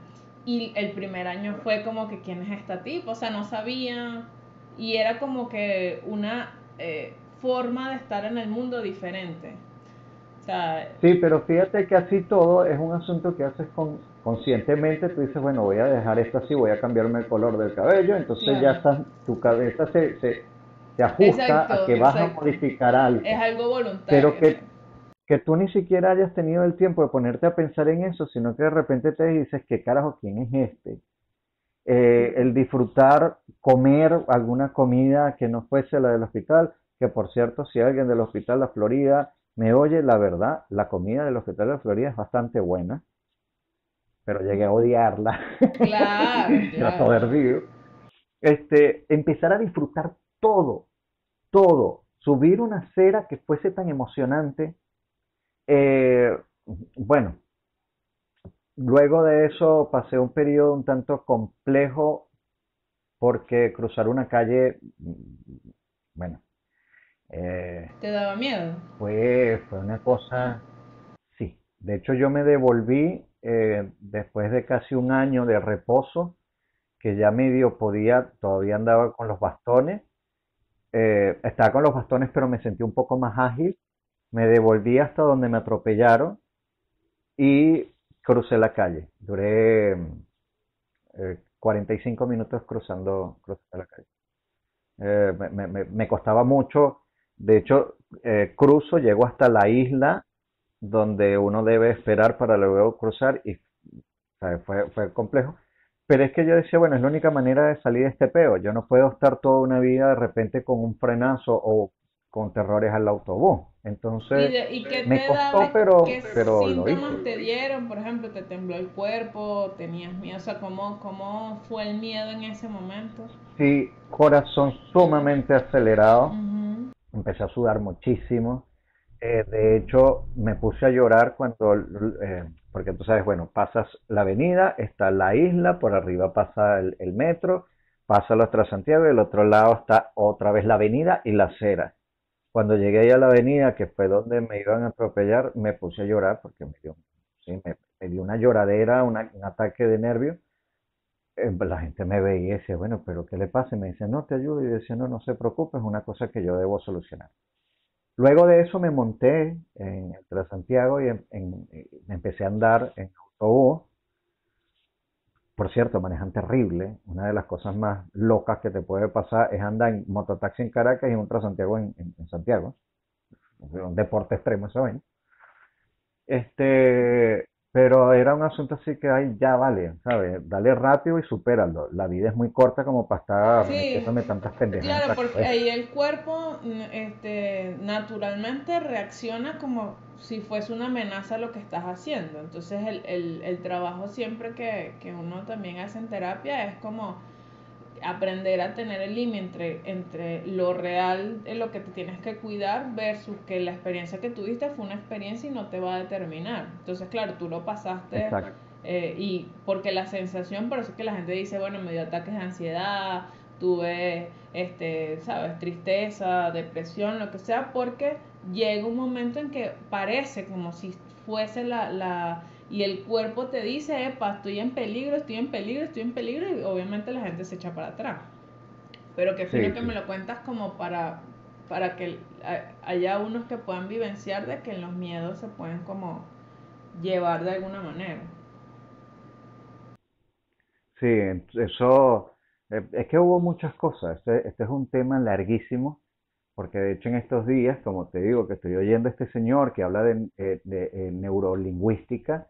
Y el primer año fue como que, ¿quién es esta tipo? O sea, no sabía. Y era como que una eh, forma de estar en el mundo diferente. O sea, sí, pero fíjate que así todo es un asunto que haces con, conscientemente. Tú dices, bueno, voy a dejar esto así, voy a cambiarme el color del cabello. Entonces ya estás, tu cabeza se, se, se ajusta a que vas a modificar algo. Es algo voluntario. Pero que que tú ni siquiera hayas tenido el tiempo de ponerte a pensar en eso, sino que de repente te dices, ¿qué carajo, quién es este? Eh, el disfrutar, comer alguna comida que no fuese la del hospital, que por cierto, si alguien del hospital La Florida me oye, la verdad, la comida del hospital de la Florida es bastante buena, pero llegué a odiarla. Claro, claro. Este, empezar a disfrutar todo, todo, subir una acera que fuese tan emocionante, eh, bueno, luego de eso pasé un periodo un tanto complejo porque cruzar una calle, bueno. Eh, ¿Te daba miedo? Fue, fue una cosa, sí. De hecho yo me devolví eh, después de casi un año de reposo, que ya medio podía, todavía andaba con los bastones. Estaba con los bastones pero me sentí un poco más ágil me devolví hasta donde me atropellaron y crucé la calle. Duré 45 eh, minutos cruzando, la calle. Eh, me, costaba mucho, de hecho, eh, cruzo, llego hasta la isla donde uno debe esperar para luego cruzar y fue, fue complejo. Pero es que yo decía, bueno, es la única manera de salir de este peo. Yo no puedo estar toda una vida de repente con un frenazo o con terrores al autobús. Entonces, ¿Y, qué me costó, pero, ¿qué pero síntomas te dieron? Por ejemplo, ¿te tembló el cuerpo? ¿Tenías miedo? O sea, ¿cómo, ¿cómo fue el miedo en ese momento? Sí, corazón sumamente acelerado. Empecé a sudar muchísimo. Eh, de hecho, me puse a llorar cuando, eh, porque tú sabes, bueno, pasas la avenida, está la isla, por arriba pasa el, metro, pasa el otro Santiago y del otro lado está otra vez la avenida y la acera cuando llegué ahí a la avenida, que fue donde me iban a atropellar, me puse a llorar porque me dio, sí, me, dio una lloradera, un ataque de nervios. Eh, la gente me veía y decía, bueno, pero ¿qué le pasa? Y me dice, no, te ayudo. Y decía, no, no se preocupe, es una cosa que yo debo solucionar. Luego de eso me monté en el Santiago y me empecé a andar en autobús por cierto, manejan terrible. Una de las cosas más locas que te puede pasar es andar en mototaxi en Caracas y en un Transantiago en, Santiago. un deporte extremo eso, ¿eh? Este, pero era un asunto así que ay, ya vale, ¿sabes? Dale rápido y supéralo. La vida es muy corta como para estar sí, tantas pendejas. Claro, porque ahí el cuerpo este, naturalmente reacciona como si fuese una amenaza lo que estás haciendo. Entonces el, el, el trabajo siempre que, que uno también hace en terapia es como aprender a tener el límite entre, entre lo real de lo que te tienes que cuidar versus que la experiencia que tuviste fue una experiencia y no te va a determinar. Entonces, claro, tú lo pasaste eh, y porque la sensación, por eso es que la gente dice, bueno, me dio ataques de ansiedad, tuve, este, sabes, tristeza, depresión, lo que sea, porque llega un momento en que parece como si fuese la, la y el cuerpo te dice, epa, estoy en peligro, estoy en peligro, estoy en peligro, y obviamente la gente se echa para atrás. Pero que fino que me lo cuentas como para, para que haya unos que puedan vivenciar de que los miedos se pueden como llevar de alguna manera. Sí, eso, eh, es que hubo muchas cosas, este, este, es un tema larguísimo, porque de hecho en estos días, como te digo, que estoy oyendo a este señor que habla de, eh, eh, neurolingüística,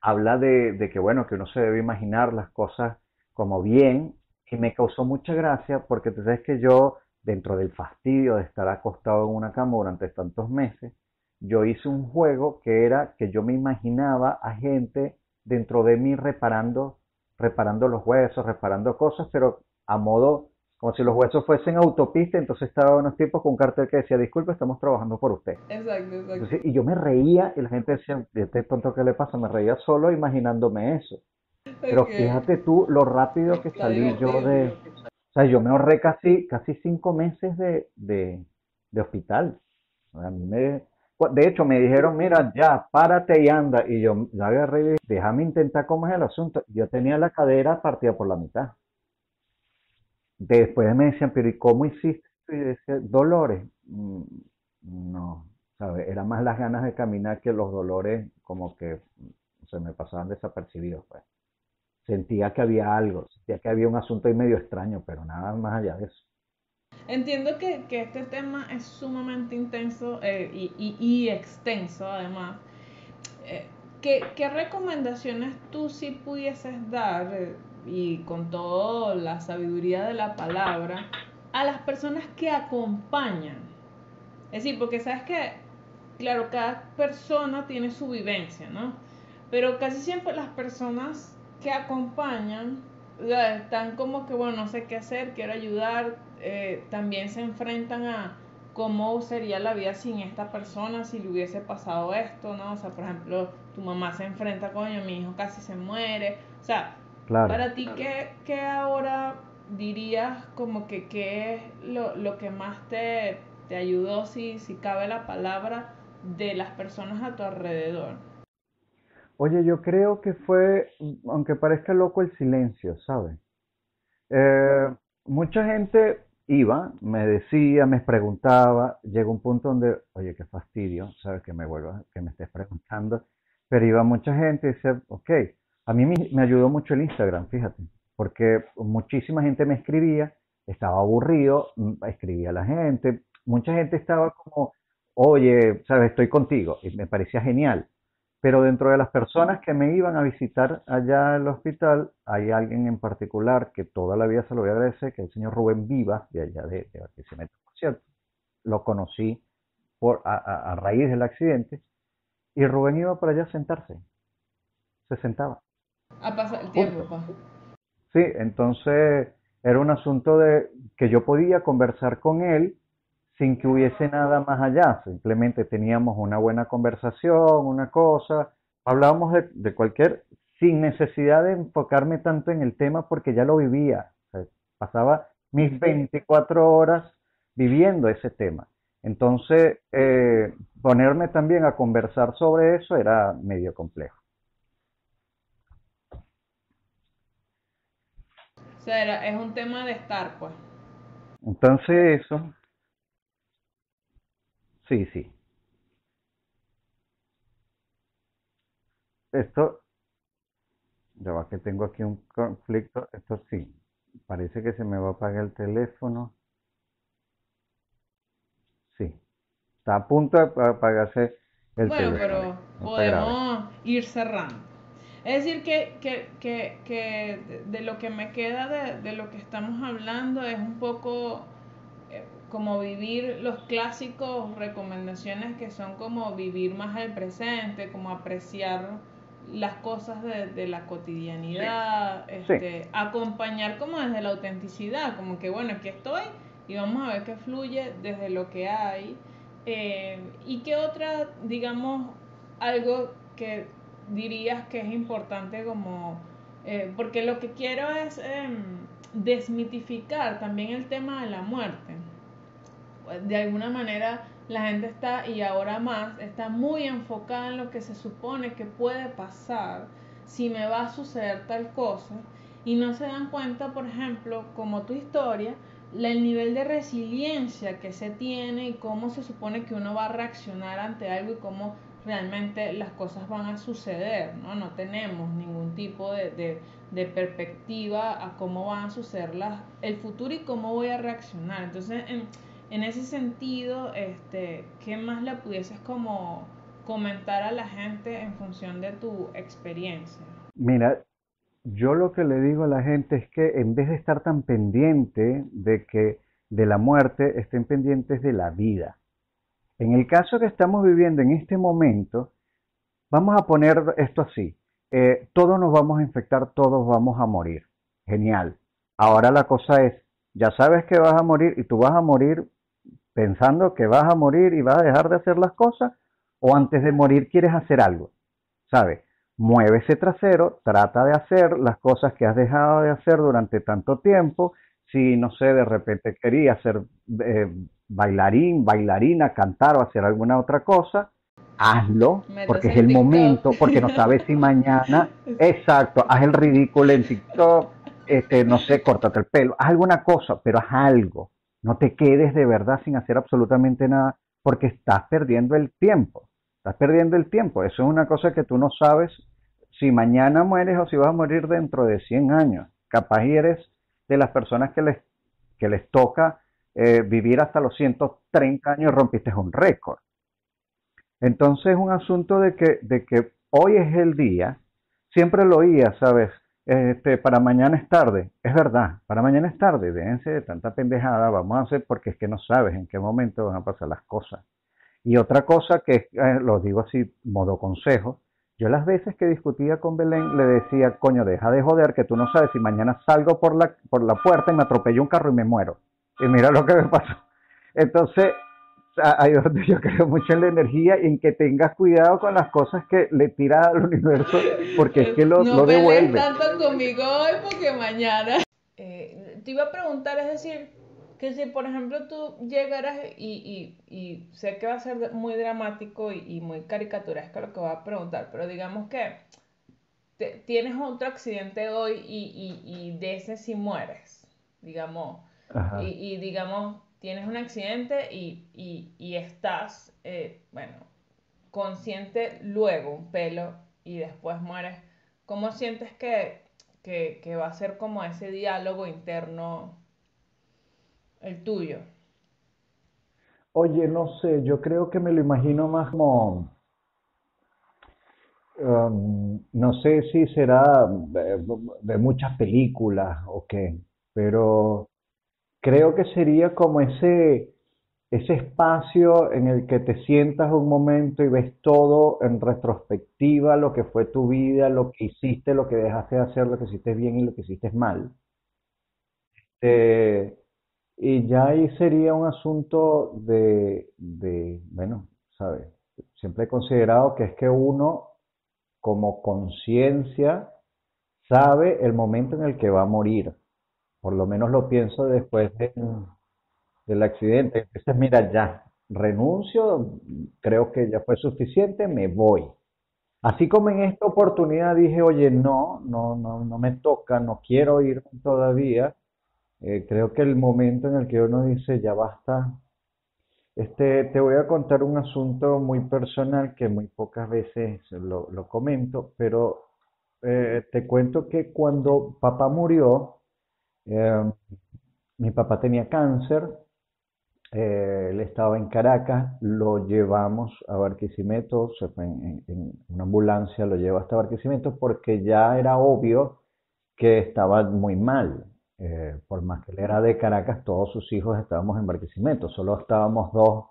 habla de, de, que bueno, que uno se debe imaginar las cosas como bien, y me causó mucha gracia porque tú sabes que yo, dentro del fastidio de estar acostado en una cama durante tantos meses, yo hice un juego que era que yo me imaginaba a gente dentro de mí reparando, reparando los huesos, reparando cosas, pero a modo como si los huesos fuesen autopista, entonces estaba unos tipos con un cartel que decía, disculpe, estamos trabajando por usted. Exacto, exacto. y yo me reía y la gente decía, este tonto que le pasa? Me reía solo imaginándome eso. Pero fíjate tú lo rápido que salí yo de... O sea, yo me ahorré casi, casi cinco meses de, de, de hospital. A mí me, de hecho, me dijeron, mira, ya, párate y anda. Y yo la agarré y déjame intentar cómo es el asunto. Yo tenía la cadera partida por la mitad. Después me decían, pero ¿y cómo hiciste? Y decía, dolores. Mm, no, ¿sabes? Era más las ganas de caminar que los dolores como que se me pasaban desapercibidos. Pues. Sentía que había algo, sentía que había un asunto ahí medio extraño, pero nada más allá de eso. Entiendo que, este tema es sumamente intenso eh, y, extenso además. Eh, ¿qué, recomendaciones tú sí pudieses dar, eh, y con toda la sabiduría de la palabra, a las personas que acompañan? Es decir, porque sabes que, claro, cada persona tiene su vivencia, ¿no? Pero casi siempre las personas que acompañan están como que, bueno, no sé qué hacer, quiero ayudar, eh, también se enfrentan a cómo sería la vida sin esta persona si le hubiese pasado esto, ¿no? O sea, por ejemplo, tu mamá se enfrenta, coño, mi hijo casi se muere. O sea, para ti, ¿qué, ¿qué, ahora dirías como que qué es lo, lo que más te, te ayudó, si, si cabe la palabra, de las personas a tu alrededor? Oye, yo creo que fue, aunque parezca loco, el silencio, ¿sabes? Eh, mucha gente iba, me decía, me preguntaba, llegó un punto donde, oye, qué fastidio, ¿sabes? Que me vuelva, que me estés preguntando, pero iba mucha gente y decía, ok, a mí me, ayudó mucho el Instagram, fíjate, porque muchísima gente me escribía, estaba aburrido, mm, escribía a la gente, mucha gente estaba como, oye, ¿sabes? Estoy contigo, y me parecía genial. Pero dentro de las personas que me iban a visitar allá al hospital, hay alguien en particular que toda la vida se lo voy a agradecer, que es el señor Rubén Viva, de allá de, de Barquisimeto, por cierto. Lo conocí por, a, raíz del accidente, y Rubén iba para allá a sentarse. Se sentaba. A pasar el tiempo. Sí, entonces era un asunto de que yo podía conversar con él sin que hubiese nada más allá, simplemente teníamos una buena conversación, una cosa, hablábamos de, cualquier, sin necesidad de enfocarme tanto en el tema porque ya lo vivía, pasaba mis 24 horas viviendo ese tema. Entonces, eh, ponerme también a conversar sobre eso era medio complejo. O sea, es un tema de estar, pues. Entonces eso, Sí, sí. Esto, ya va que tengo aquí un conflicto, esto sí, parece que se me va a apagar el teléfono. Sí, está a punto de apagarse el teléfono. Bueno, pero podemos ir cerrando. Es decir, que, que, que, que de lo que me queda de, de lo que estamos hablando es un poco como vivir los clásicos recomendaciones que son como vivir más el presente, como apreciar las cosas de, la cotidianidad, este, acompañar como desde la autenticidad, como que bueno, aquí estoy y vamos a ver qué fluye desde lo que hay. Eh, y qué otra, digamos, algo que dirías que es importante como, eh, porque lo que quiero es... Em, desmitificar también el tema de la muerte. De alguna manera la gente está, y ahora más, está muy enfocada en lo que se supone que puede pasar si me va a suceder tal cosa y no se dan cuenta, por ejemplo, como tu historia, el nivel de resiliencia que se tiene y cómo se supone que uno va a reaccionar ante algo y cómo realmente las cosas van a suceder, ¿no? No tenemos ningún tipo de, de, perspectiva a cómo van a suceder las, el futuro y cómo voy a reaccionar. Entonces, en, en ese sentido, este, ¿qué más le pudieses como comentar a la gente en función de tu experiencia? Mira, yo lo que le digo a la gente es que en vez de estar tan pendiente de que de la muerte, estén pendientes de la vida. En el caso que estamos viviendo en este momento, vamos a poner esto así. Eh, todos nos vamos a infectar, todos vamos a morir. Genial. Ahora la cosa es, ya sabes que vas a morir y tú vas a morir pensando que vas a morir y vas a dejar de hacer las cosas o antes de morir quieres hacer algo. ¿Sabes? Mueve ese trasero, trata de hacer las cosas que has dejado de hacer durante tanto tiempo. Si, no sé, de repente querías ser eh, bailarín, bailarina, cantar o hacer alguna otra cosa, hazlo, porque es el momento, porque no sabes si mañana, exacto, haz el ridículo en TikTok, este, no sé, córtate el pelo, haz alguna cosa, pero haz algo. No te quedes de verdad sin hacer absolutamente nada, porque estás perdiendo el tiempo. Estás perdiendo el tiempo. Eso es una cosa que tú no sabes si mañana mueres o si vas a morir dentro de 100 años. Capaz eres de las personas que les, que les toca eh, vivir hasta los 130 años rompiste un récord. Entonces es un asunto de que, de que hoy es el día, siempre lo oía, ¿sabes? Este, para mañana es tarde, es verdad, para mañana es tarde, déjense de tanta pendejada, vamos a hacer porque es que no sabes en qué momento van a pasar las cosas. Y otra cosa que eh, lo digo así, modo consejo, yo las veces que discutía con Belén le decía, coño, deja de joder que tú no sabes si mañana salgo por la, por la puerta y me atropello un carro y me muero. Y mira lo que me pasó. Entonces, ahí es donde yo creo mucho en la energía y en que tengas cuidado con las cosas que le tiras al universo, porque es que lo, no lo devuelve. No tanto conmigo hoy porque mañana. Eh, te iba a preguntar, es decir, que si por ejemplo tú llegaras y, y, y sé que va a ser muy dramático y, muy caricaturesco lo que voy a preguntar, pero digamos que tienes otro accidente hoy y, y, de ese sí mueres, digamos y, digamos, tienes un accidente y, y, estás, eh, bueno, consciente luego, un pelo, y después mueres, ¿cómo sientes que, que, que va a ser como ese diálogo interno el tuyo? Oye, no sé, yo creo que me lo imagino más como, um, no sé si será de, de, muchas películas o qué, pero creo que sería como ese, ese espacio en el que te sientas un momento y ves todo en retrospectiva, lo que fue tu vida, lo que hiciste, lo que dejaste de hacer, lo que hiciste bien y lo que hiciste mal. Eh, y ya ahí sería un asunto de, de, bueno, ¿sabes? Siempre he considerado que es que uno, como conciencia, sabe el momento en el que va a morir. Por lo menos lo pienso después del accidente. Entonces, mira, ya, renuncio, creo que ya fue suficiente, me voy. Así como en esta oportunidad dije, oye, no, no, no, no me toca, no quiero ir todavía. Eh, creo que el momento en el que uno dice, ya basta, este, te voy a contar un asunto muy personal que muy pocas veces lo, lo comento, pero eh, te cuento que cuando papá murió, eh, mi papá tenía cáncer, eh, él estaba en Caracas, lo llevamos a Barquisimeto, se fue en, una ambulancia, lo llevó hasta Barquisimeto porque ya era obvio que estaba muy mal. Eh, por más que él era de Caracas, todos sus hijos estábamos en Barquisimeto, solo estábamos dos,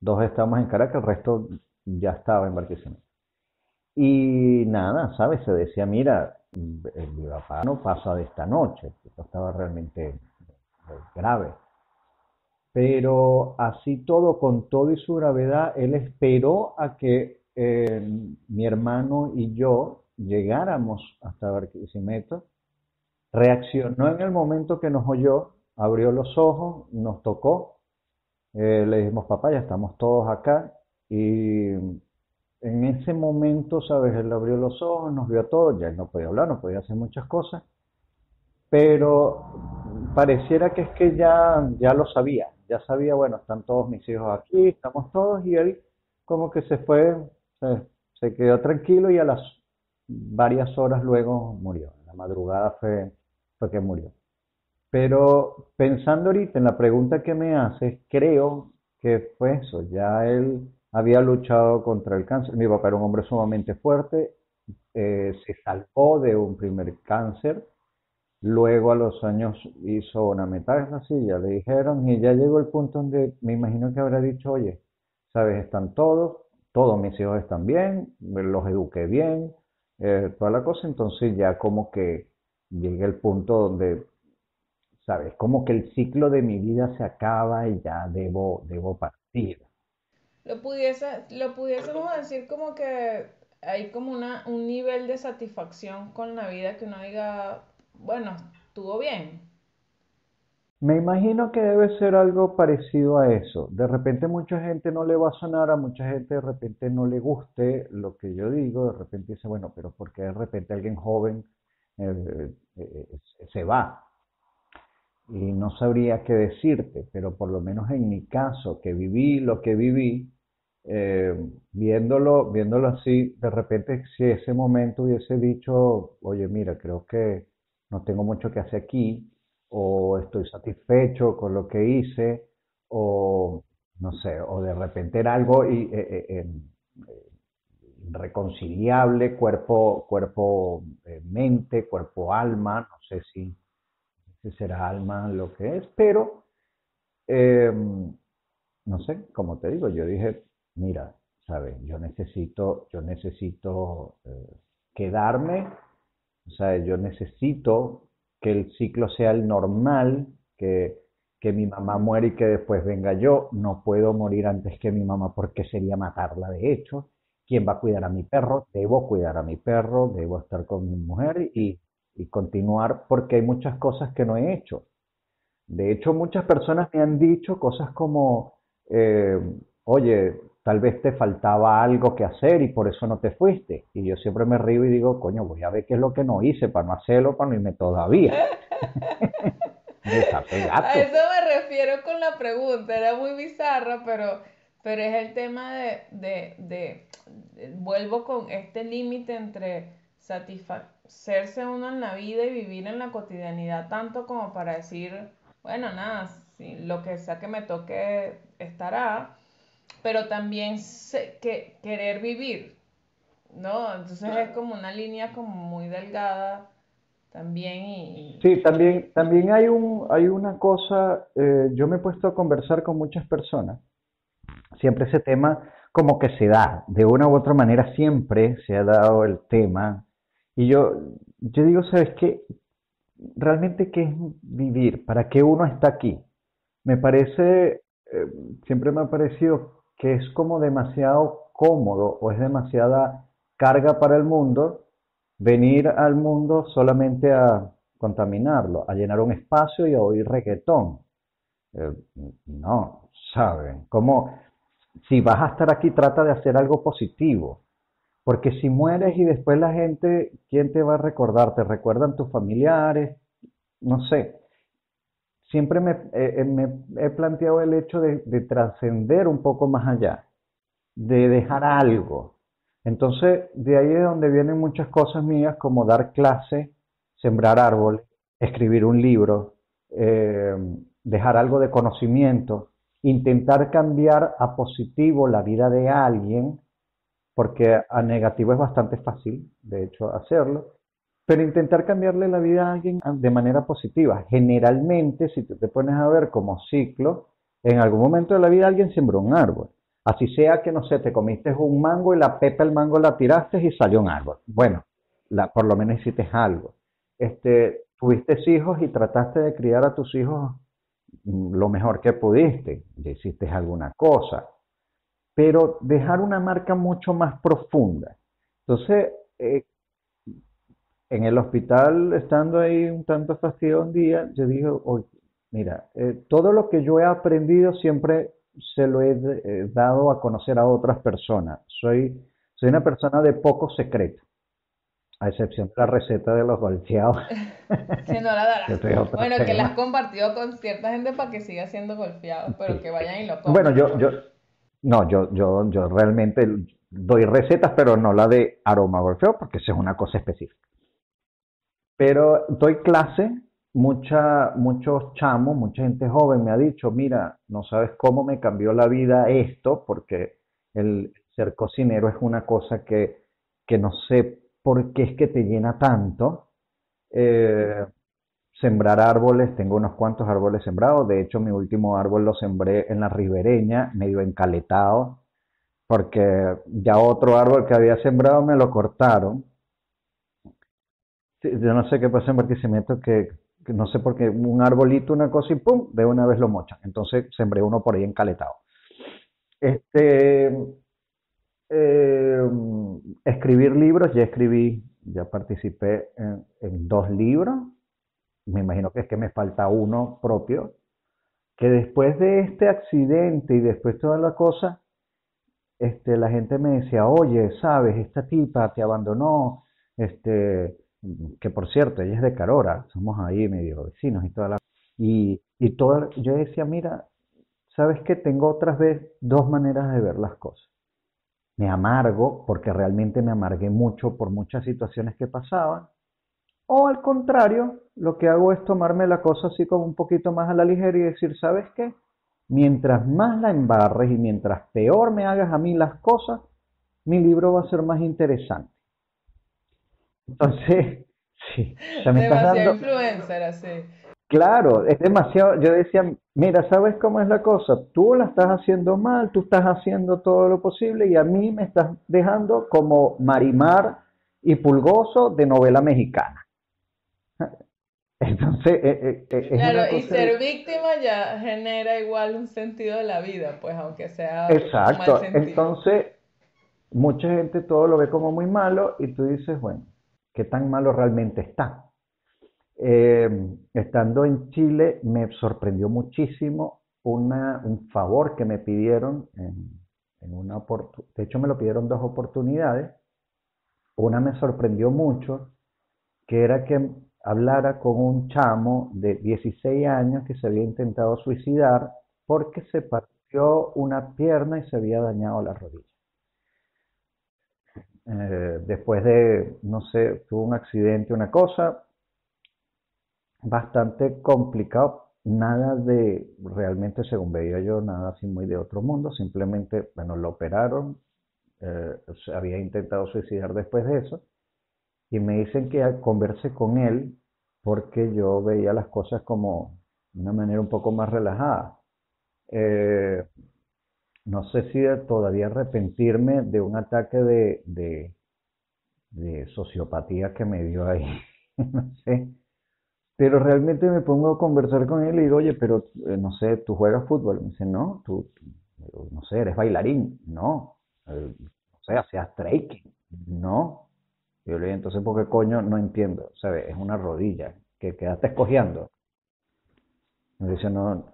dos estábamos en Caracas, el resto ya estaba en Barquisimeto. Y nada, ¿sabes? Se decía, mira, mi papá no pasa de esta noche, estaba realmente grave. Pero así todo, con todo y su gravedad, él esperó a que eh, mi hermano y yo llegáramos hasta Barquisimeto reaccionó en el momento que nos oyó, abrió los ojos, nos tocó, eh, le dijimos, papá, ya estamos todos acá, y en ese momento, ¿sabes? Él abrió los ojos, nos vio a todos, ya él no podía hablar, no podía hacer muchas cosas, pero pareciera que es que ya, ya lo sabía, ya sabía, bueno, están todos mis hijos aquí, estamos todos, y él como que se fue, se, quedó tranquilo y a las varias horas luego murió. La madrugada fue, fue que murió. Pero pensando ahorita en la pregunta que me haces, creo que fue eso, ya él había luchado contra el cáncer. Mi papá era un hombre sumamente fuerte, eh, se salvó de un primer cáncer, luego a los años hizo una metástasis, ya le dijeron, y ya llegó el punto donde me imagino que habrá dicho, oye, sabes, están todos, todos mis hijos están bien, los eduqué bien, eh, toda la cosa, entonces ya como que llegué al punto donde, sabes, como que el ciclo de mi vida se acaba y ya debo, debo partir. Lo, lo pudiésemos decir como que hay como una, un nivel de satisfacción con la vida que uno diga, bueno, estuvo bien. Me imagino que debe ser algo parecido a eso. De repente mucha gente no le va a sonar, a mucha gente de repente no le guste lo que yo digo, de repente dice, bueno, pero ¿por qué de repente alguien joven eh, eh, se va? Y no sabría qué decirte, pero por lo menos en mi caso, que viví lo que viví, eh, viéndolo, viéndolo así, de repente si ese momento hubiese dicho, oye, mira, creo que no tengo mucho que hacer aquí, o estoy satisfecho con lo que hice, o no sé, o de repente era algo y, eh, eh, reconciliable, cuerpo, cuerpo, mente, cuerpo, alma, no sé si, si será alma lo que es, pero em, no sé, como te digo, yo dije, mira, ¿sabes? Yo necesito, yo necesito eh, quedarme, o sea, yo necesito que el ciclo sea el normal, que, que mi mamá muere y que después venga yo, no puedo morir antes que mi mamá porque sería matarla de hecho. ¿Quién va a cuidar a mi perro? Debo cuidar a mi perro, debo estar con mi mujer y, y continuar porque hay muchas cosas que no he hecho. De hecho, muchas personas me han dicho cosas como, eh, oye, tal vez te faltaba algo que hacer y por eso no te fuiste. Y yo siempre me río y digo, coño, voy a ver qué es lo que no hice para no hacerlo, para no irme todavía. a eso me refiero con la pregunta, era muy bizarra, pero, pero es el tema de, de, de, vuelvo con este límite entre satisfacerse uno en la vida y vivir en la cotidianidad tanto como para decir, bueno, nada, si lo que sea que me toque estará, pero también que, querer vivir, ¿no? Entonces es como una línea como muy delgada también y... Sí, también, también hay, un, hay una cosa, eh, yo me he puesto a conversar con muchas personas, siempre ese tema como que se da, de una u otra manera siempre se ha dado el tema, y yo, yo digo, ¿sabes qué? Realmente, ¿qué es vivir? ¿Para qué uno está aquí? Me parece, eh, siempre me ha parecido que es como demasiado cómodo o es demasiada carga para el mundo venir al mundo solamente a contaminarlo, a llenar un espacio y a oír reggaetón. Eh, no, ¿saben? Como si vas a estar aquí, trata de hacer algo positivo. Porque si mueres y después la gente, ¿quién te va a recordar? ¿Te recuerdan tus familiares? No sé siempre me, eh, eh, me, he planteado el hecho de, trascender un poco más allá, de dejar algo. Entonces, de ahí es donde vienen muchas cosas mías como dar clase, sembrar árboles, escribir un libro, eh, dejar algo de conocimiento, intentar cambiar a positivo la vida de alguien, porque a negativo es bastante fácil, de hecho, hacerlo, pero intentar cambiarle la vida a alguien de manera positiva. Generalmente, si te pones a ver como ciclo, en algún momento de la vida alguien sembró un árbol. Así sea que, no sé, te comiste un mango y la pepa del mango la tiraste y salió un árbol. Bueno, la, por lo menos hiciste algo. Este, tuviste hijos y trataste de criar a tus hijos lo mejor que pudiste. Hiciste alguna cosa. Pero dejar una marca mucho más profunda. Entonces, eh, en el hospital, estando ahí un tanto fastidio un día, yo dije, oye, mira, eh, todo lo que yo he aprendido siempre se lo he eh, dado a conocer a otras personas. Soy, soy una persona de poco secreto, a excepción de la receta de los golfeados. que no la. Bueno, que la has compartido con cierta gente para que siga siendo golfeado, pero que vayan y lo coman. Bueno, yo, yo, no, yo, yo, yo realmente doy recetas, pero no la de aroma golfeo, porque eso es una cosa específica. Pero doy clase, mucha, muchos chamos, mucha gente joven me ha dicho, mira, no sabes cómo me cambió la vida esto, porque el ser cocinero es una cosa que, que no sé por qué es que te llena tanto. Eh, sembrar árboles, tengo unos cuantos árboles sembrados, de hecho mi último árbol lo sembré en la ribereña, medio encaletado, porque ya otro árbol que había sembrado me lo cortaron. Yo no sé qué pasa en Barquisimeto, que, que no sé por qué, un arbolito, una cosa y pum, de una vez lo mochan. Entonces sembré uno por ahí encaletado. Este, eh, escribir libros, ya escribí, ya participé en, en dos libros, me imagino que es que me falta uno propio, que después de este accidente y después toda la cosa, este, la gente me decía, oye, sabes, esta tipa te abandonó, este, que por cierto, ella es de Carora, somos ahí medio vecinos y toda la... Y, y toda, yo decía, mira, sabes que tengo otras veces dos maneras de ver las cosas. Me amargo, porque realmente me amargué mucho por muchas situaciones que pasaban, o al contrario, lo que hago es tomarme la cosa así como un poquito más a la ligera y decir, ¿sabes qué? Mientras más la embarres y mientras peor me hagas a mí las cosas, mi libro va a ser más interesante. Entonces, sí. demasiado influencer así. Claro, es demasiado. Yo decía, mira, ¿sabes cómo es la cosa? Tú la estás haciendo mal, tú estás haciendo todo lo posible y a mí me estás dejando como Marimar y Pulgoso de novela mexicana. Entonces, eh, eh, eh, claro, y ser víctima ya genera igual un sentido de la vida, pues aunque sea Exacto. Entonces, mucha gente todo lo ve como muy malo y tú dices, bueno, ¿qué tan malo realmente está? estando en Chile me sorprendió muchísimo un favor que me pidieron en una de hecho me lo pidieron dos oportunidades. Una me sorprendió mucho, que era que hablara con un chamo de 16 años que se había intentado suicidar porque se partió una pierna y se había dañado la rodilla. Eh, después de, no sé, tuvo un accidente, una cosa bastante complicado, nada de, realmente según veía yo, nada así muy de otro mundo, simplemente, bueno, lo operaron, eh, había intentado suicidar después de eso, y me dicen que converse con él porque yo veía las cosas como de una manera un poco más relajada. Eh, no sé si todavía arrepentirme de un ataque de, de, sociopatía que me dio ahí, no sé. Pero realmente me pongo a conversar con él y digo, oye, pero eh, no sé, ¿tú juegas fútbol? Me dice, no, tú, no sé, eres bailarín. No, eh, o sea, hacías trekking. No, yo le dije, entonces, ¿por qué coño no entiendo? ¿Sabes? Es una rodilla que quedaste escogiendo. Me dice, no.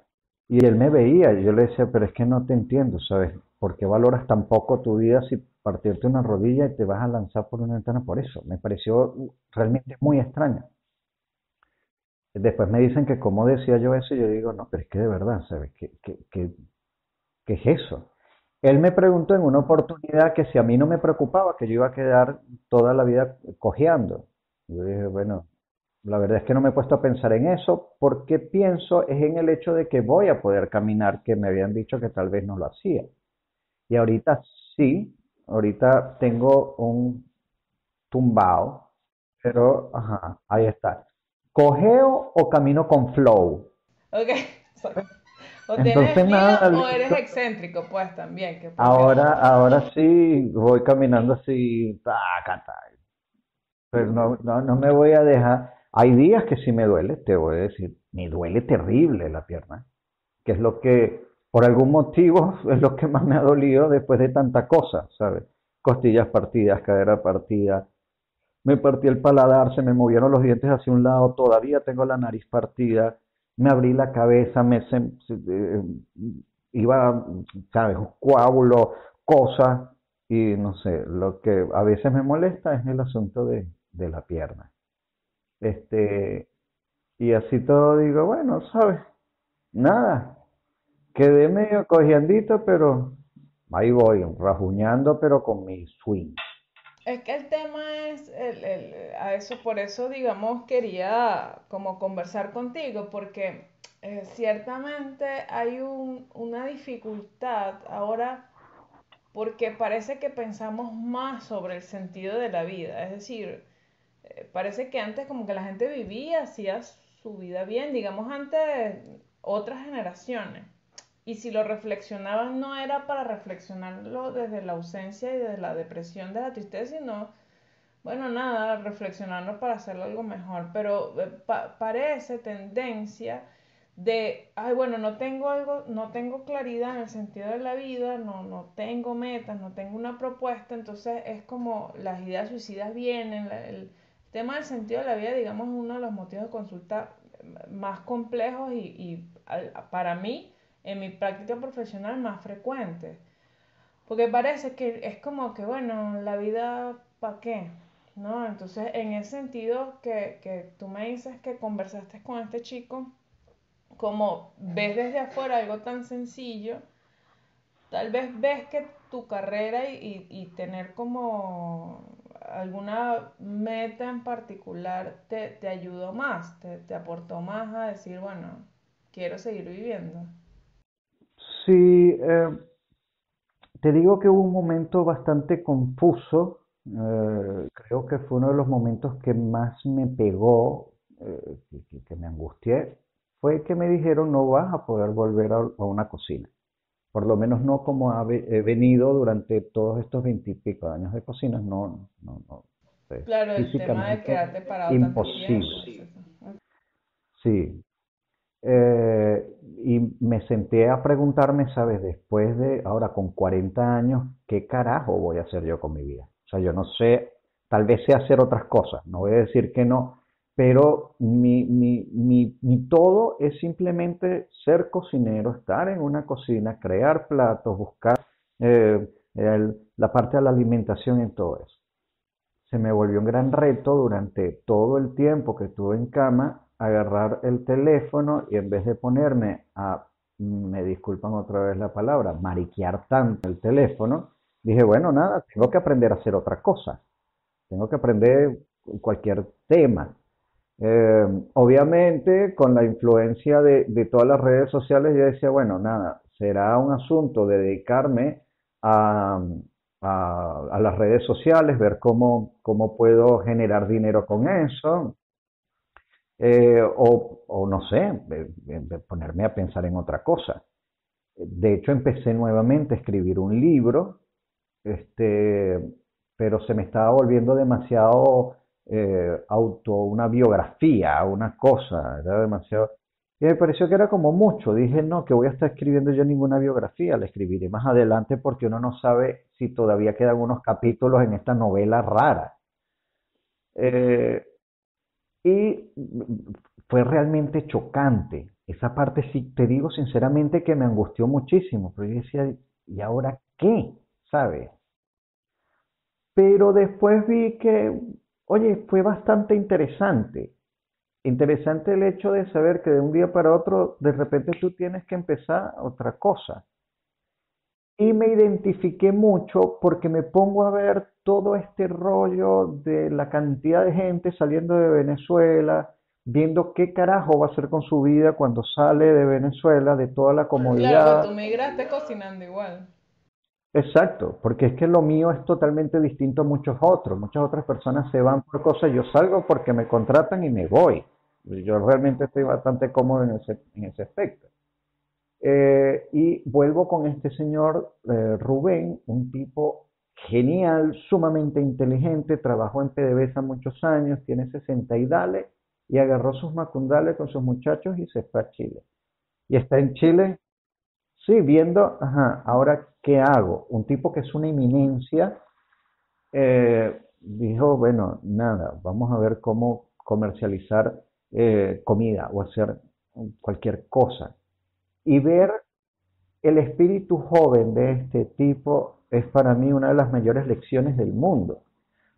Y él me veía, y yo le decía, pero es que no te entiendo, ¿sabes? ¿Por qué valoras tan poco tu vida si partirte una rodilla y te vas a lanzar por una ventana por eso? Me pareció realmente muy extraño. Después me dicen que cómo decía yo eso, y yo digo, no, pero es que de verdad, ¿sabes? ¿Qué, qué, qué, qué es eso? Él me preguntó en una oportunidad que si a mí no me preocupaba, que yo iba a quedar toda la vida cojeando. Yo dije, bueno, la verdad es que no me he puesto a pensar en eso porque pienso es en el hecho de que voy a poder caminar, que me habían dicho que tal vez no lo hacía. Y ahorita sí, ahorita tengo un tumbao, pero ajá, ahí está. ¿Cogeo o camino con flow? Ok. O Entonces, nada, o eres excéntrico, pues también. Que ahora, ahora sí voy caminando así, taca, Pero no, no, no me voy a dejar. Hay días que sí me duele, te voy a decir, me duele terrible la pierna, que es lo que, por algún motivo, es lo que más me ha dolido después de tanta cosa, ¿sabes? Costillas partidas, cadera partida, me partí el paladar, se me movieron los dientes hacia un lado, todavía tengo la nariz partida, me abrí la cabeza, me eh, iba, ¿sabes? Coágulo, cosas, y no sé, lo que a veces me molesta es el asunto de, de la pierna. Este, y así todo digo, bueno, ¿sabes? Nada, quedé medio cogiendito, pero ahí voy, rajuñando, pero con mi swing. Es que el tema es, el, el, a eso, por eso, digamos, quería como conversar contigo, porque eh, ciertamente hay un, una dificultad ahora, porque parece que pensamos más sobre el sentido de la vida, es decir, parece que antes como que la gente vivía, hacía su vida bien, digamos antes otras generaciones. Y si lo reflexionaban no era para reflexionarlo desde la ausencia y desde la depresión, de la tristeza, sino, bueno, nada, reflexionarlo para hacerlo algo mejor. Pero eh, parece tendencia de, ay, bueno, no tengo algo, no tengo claridad en el sentido de la vida, no, no tengo metas, no tengo una propuesta, entonces es como las ideas suicidas vienen, el tema del sentido de la vida, digamos, es uno de los motivos de consulta más complejos y, y para mí en mi práctica profesional más frecuente. Porque parece que es como que, bueno, la vida, ¿para qué? ¿No? Entonces, en ese sentido que, que tú me dices que conversaste con este chico, como ves desde afuera algo tan sencillo, tal vez ves que tu carrera y, y tener como alguna meta en particular te, te ayudó más, te, aportó más a decir, bueno, quiero seguir viviendo. Sí, eh, te digo que hubo un momento bastante confuso, eh, creo que fue uno de los momentos que más me pegó, eh, que, me angustié, fue que me dijeron no vas a poder volver a, una cocina, por lo menos no como he venido durante todos estos veintipico años de cocina, no, no, no. Claro, el tema de quedarte parado imposible. Sí, eh, y me senté a preguntarme, ¿sabes? Después de, ahora con 40 años, ¿qué carajo voy a hacer yo con mi vida? O sea, yo no sé, tal vez sé hacer otras cosas, no voy a decir que no, pero mi, mi, mi, todo es simplemente ser cocinero, estar en una cocina, crear platos, buscar eh, la parte de la alimentación en todo eso. Se me volvió un gran reto durante todo el tiempo que estuve en cama agarrar el teléfono y en vez de ponerme a, me disculpan otra vez la palabra, mariquear tanto el teléfono, dije, bueno, nada, tengo que aprender a hacer otra cosa. Tengo que aprender cualquier tema. Eh, obviamente, con la influencia de, todas las redes sociales, yo decía, bueno, nada, será un asunto de dedicarme a, las redes sociales, ver cómo, cómo puedo generar dinero con eso, eh, o, o, no sé, ponerme a pensar en otra cosa. De hecho, empecé nuevamente a escribir un libro, este, pero se me estaba volviendo demasiado eh, auto, una biografía, una cosa, era demasiado... Y me pareció que era como mucho. Dije, no, que voy a estar escribiendo yo ninguna biografía, la escribiré más adelante porque uno no sabe si todavía quedan unos capítulos en esta novela rara. Eh, y fue realmente chocante. Esa parte, sí, te digo sinceramente que me angustió muchísimo, pero yo decía, ¿y ahora qué? ¿Sabes? Pero después vi que, oye, fue bastante interesante. Interesante el hecho de saber que de un día para otro, de repente tú tienes que empezar otra cosa. Y me identifiqué mucho porque me pongo a ver todo este rollo de la cantidad de gente saliendo de Venezuela, viendo qué carajo va a hacer con su vida cuando sale de Venezuela, de toda la comodidad. Claro, tú migraste cocinando igual. Exacto, porque es que lo mío es totalmente distinto a muchos otros. Muchas otras personas se van por cosas, yo salgo porque me contratan y me voy. Yo realmente estoy bastante cómodo en ese, en ese aspecto. Eh, y vuelvo con este señor eh, Rubén, un tipo genial, sumamente inteligente, trabajó en PDVSA muchos años, tiene 60 y dale, y agarró sus macundales con sus muchachos y se fue a Chile. Y está en Chile, sí, viendo, ajá, ahora, ¿qué hago? Un tipo que es una eminencia, eh, dijo, bueno, nada, vamos a ver cómo comercializar eh, comida o hacer cualquier cosa. Y ver el espíritu joven de este tipo es para mí una de las mayores lecciones del mundo.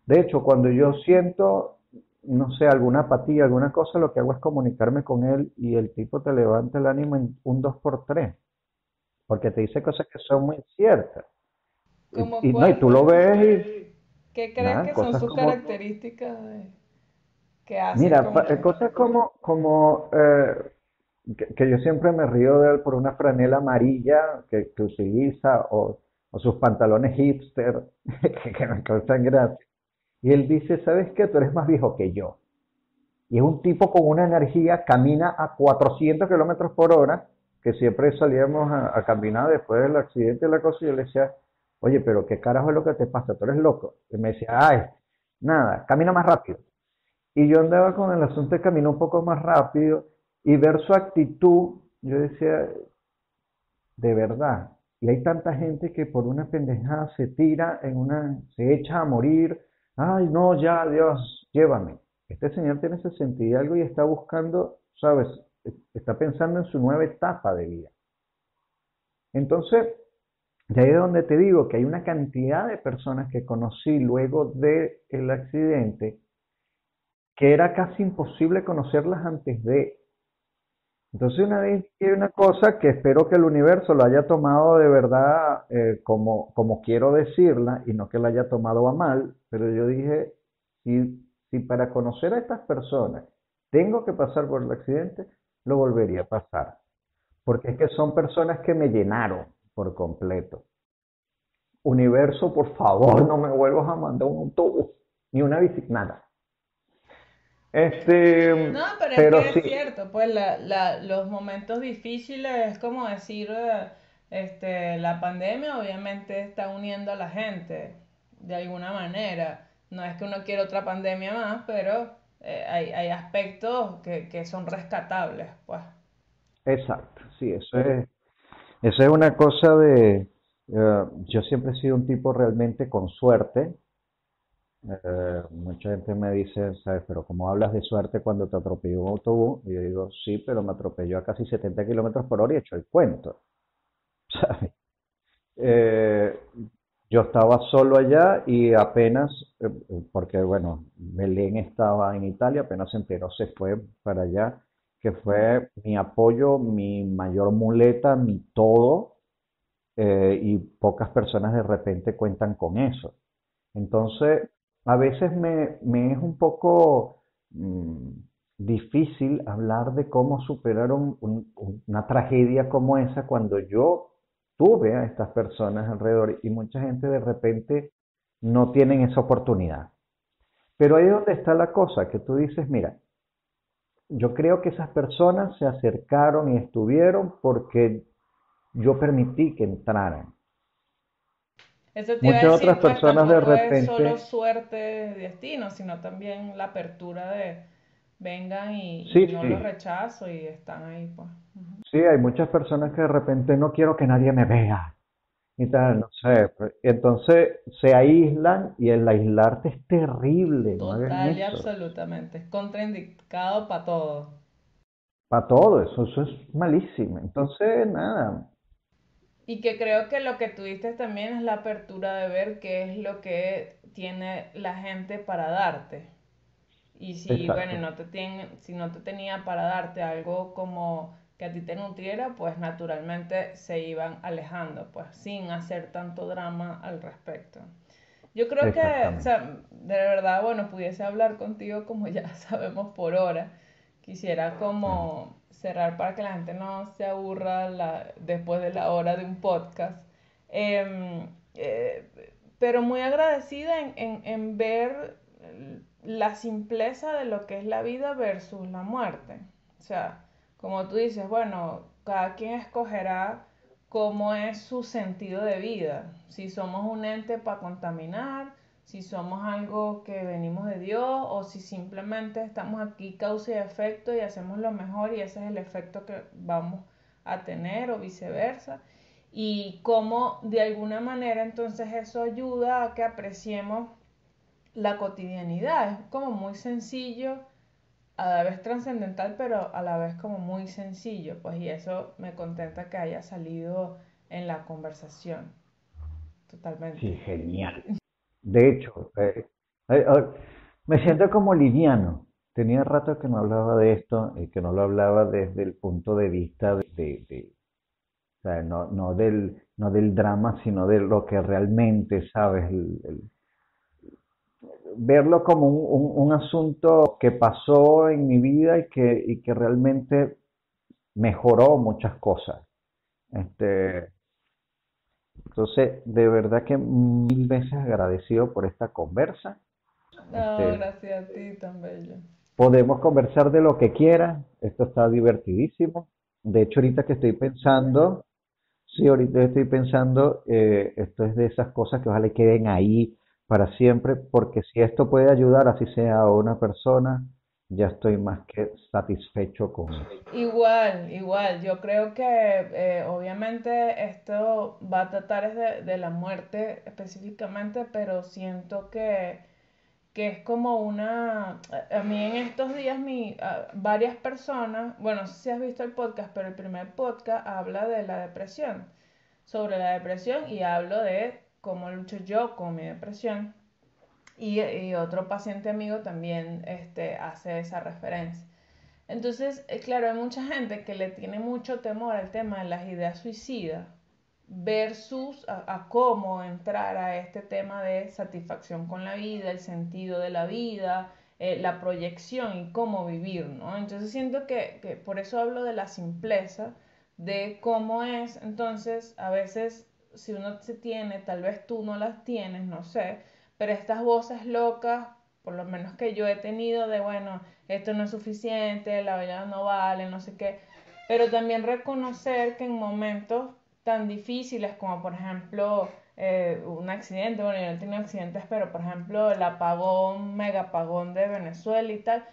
De hecho, cuando yo siento, no sé, alguna apatía, alguna cosa, lo que hago es comunicarme con él y el tipo te levanta el ánimo en un 2 por 3 porque te dice cosas que son muy ciertas. Y, no, y tú lo ves y... ¿Qué crees que son sus características que hacen? Mira, cosas como, como eh, que, yo siempre me río de él por una franela amarilla que, que utiliza o, o, sus pantalones hipster que, me causan gracia. Y él dice, ¿sabes qué? Tú eres más viejo que yo. Y es un tipo con una energía, camina a 400 kilómetros por hora, que siempre salíamos a, caminar después del accidente de la cosa y yo le decía, oye, pero ¿qué carajo es lo que te pasa? Tú eres loco. Y me decía, ay, nada, camina más rápido. Y yo andaba con el asunto de caminar un poco más rápido y ver su actitud, yo decía, de verdad, y hay tanta gente que por una pendejada se tira en una, se echa a morir, ay no, ya Dios, llévame. Este señor tiene 60 y algo y está buscando, sabes, está pensando en su nueva etapa de vida. Entonces, ahí es donde te digo que hay una cantidad de personas que conocí luego del accidente que era casi imposible conocerlas antes de. Entonces una vez hay una cosa que espero que el universo lo haya tomado de verdad eh, como, como quiero decirla y no que la haya tomado a mal, pero yo dije, si, si para conocer a estas personas tengo que pasar por el accidente, lo volvería a pasar. Porque es que son personas que me llenaron por completo. Universo, por favor, no me vuelvas a mandar un autobús ni una bicicleta. Este, no, pero, es, que es cierto, pues la, los momentos difíciles es como decir, este, la pandemia obviamente está uniendo a la gente de alguna manera. No es que uno quiera otra pandemia más, pero eh, hay, hay, aspectos que, que, son rescatables, pues. Exacto, sí, eso es, eso es una cosa de, eh, yo siempre he sido un tipo realmente con suerte, eh, mucha gente me dice, ¿sabes? Pero ¿cómo hablas de suerte cuando te atropelló un autobús? Y yo digo, sí, pero me atropelló a casi 70 kilómetros por hora y he hecho el cuento. ¿Sabes? Eh, yo estaba solo allá y apenas, eh, porque bueno, Belén estaba en Italia, apenas se enteró, se fue para allá, que fue mi apoyo, mi mayor muleta, mi todo, y pocas personas de repente cuentan con eso. Entonces, a veces me, es un poco mm, difícil hablar de cómo superaron una tragedia como esa cuando yo tuve a estas personas alrededor y mucha gente de repente no tienen esa oportunidad. Pero ahí es donde está la cosa, que tú dices, mira, yo creo que esas personas se acercaron y estuvieron porque yo permití que entraran. Eso te Muchas otras pues, personas de repente. Es solo suerte de destino, sino también la apertura de vengan y, no los rechazo y están ahí, pues. Sí, hay muchas personas que de repente no quiero que nadie me vea y tal, no sé. Pues, entonces se aíslan y el aislarte es terrible. Total y absolutamente. Es contraindicado para todo. Para todo, eso, eso es malísimo. Entonces, nada, y que creo que lo que tuviste también es la apertura de ver qué es lo que tiene la gente para darte. Y si, bueno, no te tiene, si no te tenía para darte algo como que a ti te nutriera, pues naturalmente se iban alejando, pues sin hacer tanto drama al respecto. Yo creo que, o sea, de verdad, bueno, pudiese hablar contigo como ya sabemos por hora. Quisiera como cerrar para que la gente no se aburra la, después de la hora de un podcast. Em, eh, pero muy agradecida en, en, en, ver la simpleza de lo que es la vida versus la muerte. O sea, como tú dices, bueno, cada quien escogerá cómo es su sentido de vida. Si somos un ente para contaminar, si somos algo que venimos de Dios o si simplemente estamos aquí causa y efecto y hacemos lo mejor y ese es el efecto que vamos a tener o viceversa. Y cómo de alguna manera entonces eso ayuda a que apreciemos la cotidianidad, es como muy sencillo, a la vez trascendental, pero a la vez como muy sencillo, pues y eso me contenta que haya salido en la conversación. Totalmente. Sí, genial. De hecho, eh, eh, eh, me siento como liviano. Tenía rato que no hablaba de esto y que no lo hablaba desde el punto de vista de, o sea, no, no, del, no del drama, sino de lo que realmente, ¿sabes? Verlo como un, un, asunto que pasó en mi vida y que, y que realmente mejoró muchas cosas. Este, entonces, de verdad que mil veces agradecido por esta conversa. No, este, gracias a ti, tan bello. Podemos conversar de lo que quieras, esto está divertidísimo. De hecho, ahorita que estoy pensando, sí, ahorita estoy pensando, eh, esto es de esas cosas que ojalá queden ahí para siempre, porque si esto puede ayudar, así sea a una persona, ya estoy más que satisfecho con eso. Igual, igual. Yo creo que eh, obviamente esto va a tratar de, de, la muerte específicamente, pero siento que, que es como una... A mí en estos días mi, varias personas, bueno, no sé si has visto el podcast, pero el primer podcast habla de la depresión, sobre la depresión y hablo de cómo lucho yo con mi depresión y, otro paciente amigo también este, hace esa referencia. Entonces, eh, claro, hay mucha gente que le tiene mucho temor al tema de las ideas suicidas versus a, cómo entrar a este tema de satisfacción con la vida, el sentido de la vida, eh, la proyección y cómo vivir, ¿no? Entonces siento que, que por eso hablo de la simpleza, de cómo es, entonces a veces si uno se tiene, tal vez tú no las tienes, no sé, pero estas voces locas, por lo menos que yo he tenido de, bueno, esto no es suficiente, la vida no vale, no sé qué, pero también reconocer que en momentos tan difíciles como por ejemplo eh, un accidente, bueno, yo no he tenido accidentes, pero por ejemplo el apagón, mega apagón de Venezuela y tal,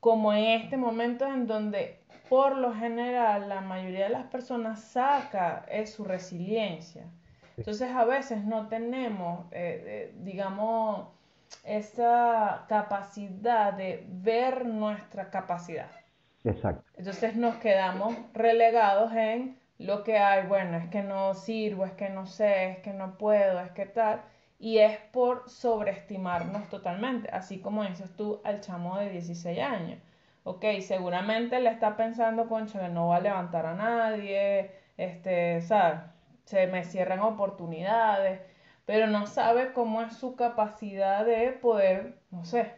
como en este momento en donde por lo general la mayoría de las personas saca es su resiliencia. Entonces a veces no tenemos, eh, eh, digamos, esa capacidad de ver nuestra capacidad. Exacto. Entonces nos quedamos relegados en lo que hay, bueno, es que no sirvo, es que no sé, es que no puedo, es que tal. Y es por sobreestimarnos totalmente, así como dices tú al chamo de 16 años. Ok, seguramente le está pensando, concho, que no va a levantar a nadie, este, ¿sabes? Se me cierran oportunidades, pero no sabe cómo es su capacidad de poder, no sé,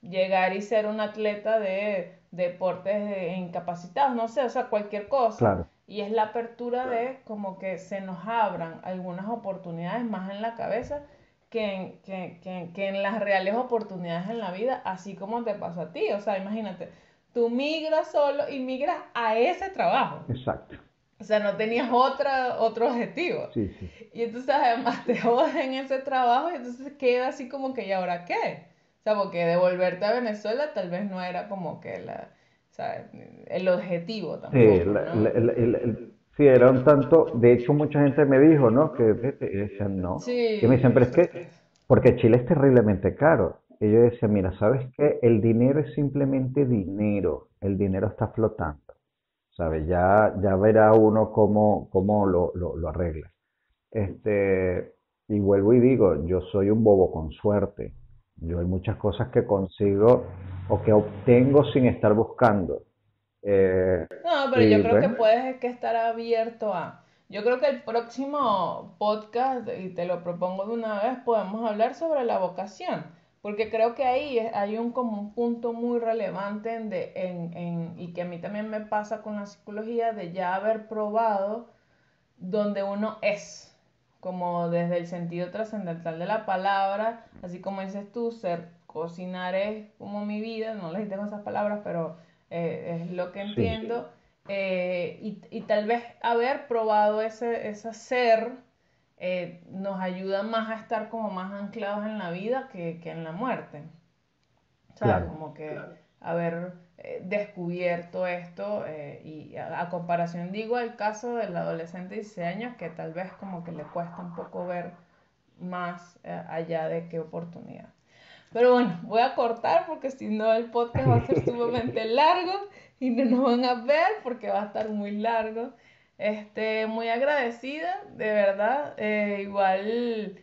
llegar y ser un atleta de, deportes incapacitados, no sé, o sea, cualquier cosa. Y es la apertura de como que se nos abran algunas oportunidades más en la cabeza que en, que, que, que en las reales oportunidades en la vida, así como te pasó a ti. O sea, imagínate, tú migras solo y migras a ese trabajo. Exacto. O sea, no tenías otra, otro objetivo. Sí, sí. Y entonces además te jodas en ese trabajo y entonces queda así como que, ¿y ahora qué? O sea, porque devolverte a Venezuela tal vez no era como que la, o sea, el objetivo tampoco. Sí, ¿no? sí, era un tanto, de hecho mucha gente me dijo, ¿no? Que decían no. Sí, que me dicen, pero es que, porque Chile es terriblemente caro. Y yo decía, mira, ¿sabes qué? El dinero es simplemente dinero. El dinero está flotando. Ya, ya verá uno cómo, cómo lo, lo, arregla. Este, y vuelvo y digo, yo soy un bobo con suerte. Yo hay muchas cosas que consigo o que obtengo sin estar buscando. Eh, no, pero yo creo que puedes que estar abierto a... Yo creo que el próximo podcast, y te lo propongo de una vez, podemos hablar sobre la vocación porque creo que ahí hay un, como un punto muy relevante en de, en, en, y que a mí también me pasa con la psicología de ya haber probado donde uno es, como desde el sentido trascendental de la palabra, así como dices tú, ser cocinar es como mi vida, no les tengo esas palabras, pero eh, es lo que entiendo, eh, y, y, tal vez haber probado ese, ese ser eh, nos ayuda más a estar como más anclados en la vida que, en la muerte. O sea, como que haber eh, descubierto esto eh, y a, comparación digo el caso del adolescente de 16 años que tal vez como que le cuesta un poco ver más allá de qué oportunidad. Pero bueno, voy a cortar porque si no el podcast va a ser sumamente largo y no nos van a ver porque va a estar muy largo. Este, muy agradecida, de verdad. Eh, igual,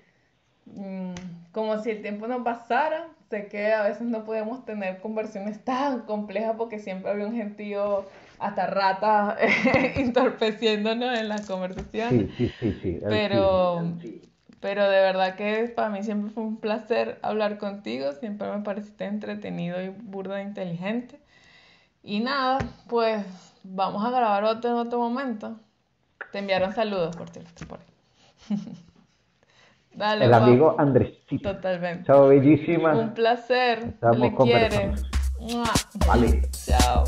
mm, como si el tiempo no pasara. Sé que a veces no podemos tener conversiones tan complejas porque siempre había un gentío hasta rata entorpeciéndonos en las conversaciones. Sí, sí, sí, sí. Pero, pero de verdad que para mí siempre fue un placer hablar contigo. Siempre me pareciste entretenido y burda inteligente. Y nada, pues vamos a grabar otro en otro momento. Te enviaron saludos, por cierto, por Dale, El amigo Andrés. Totalmente. Chao, bellísima. Un placer. Estamos Le quiere. Vale. Chao.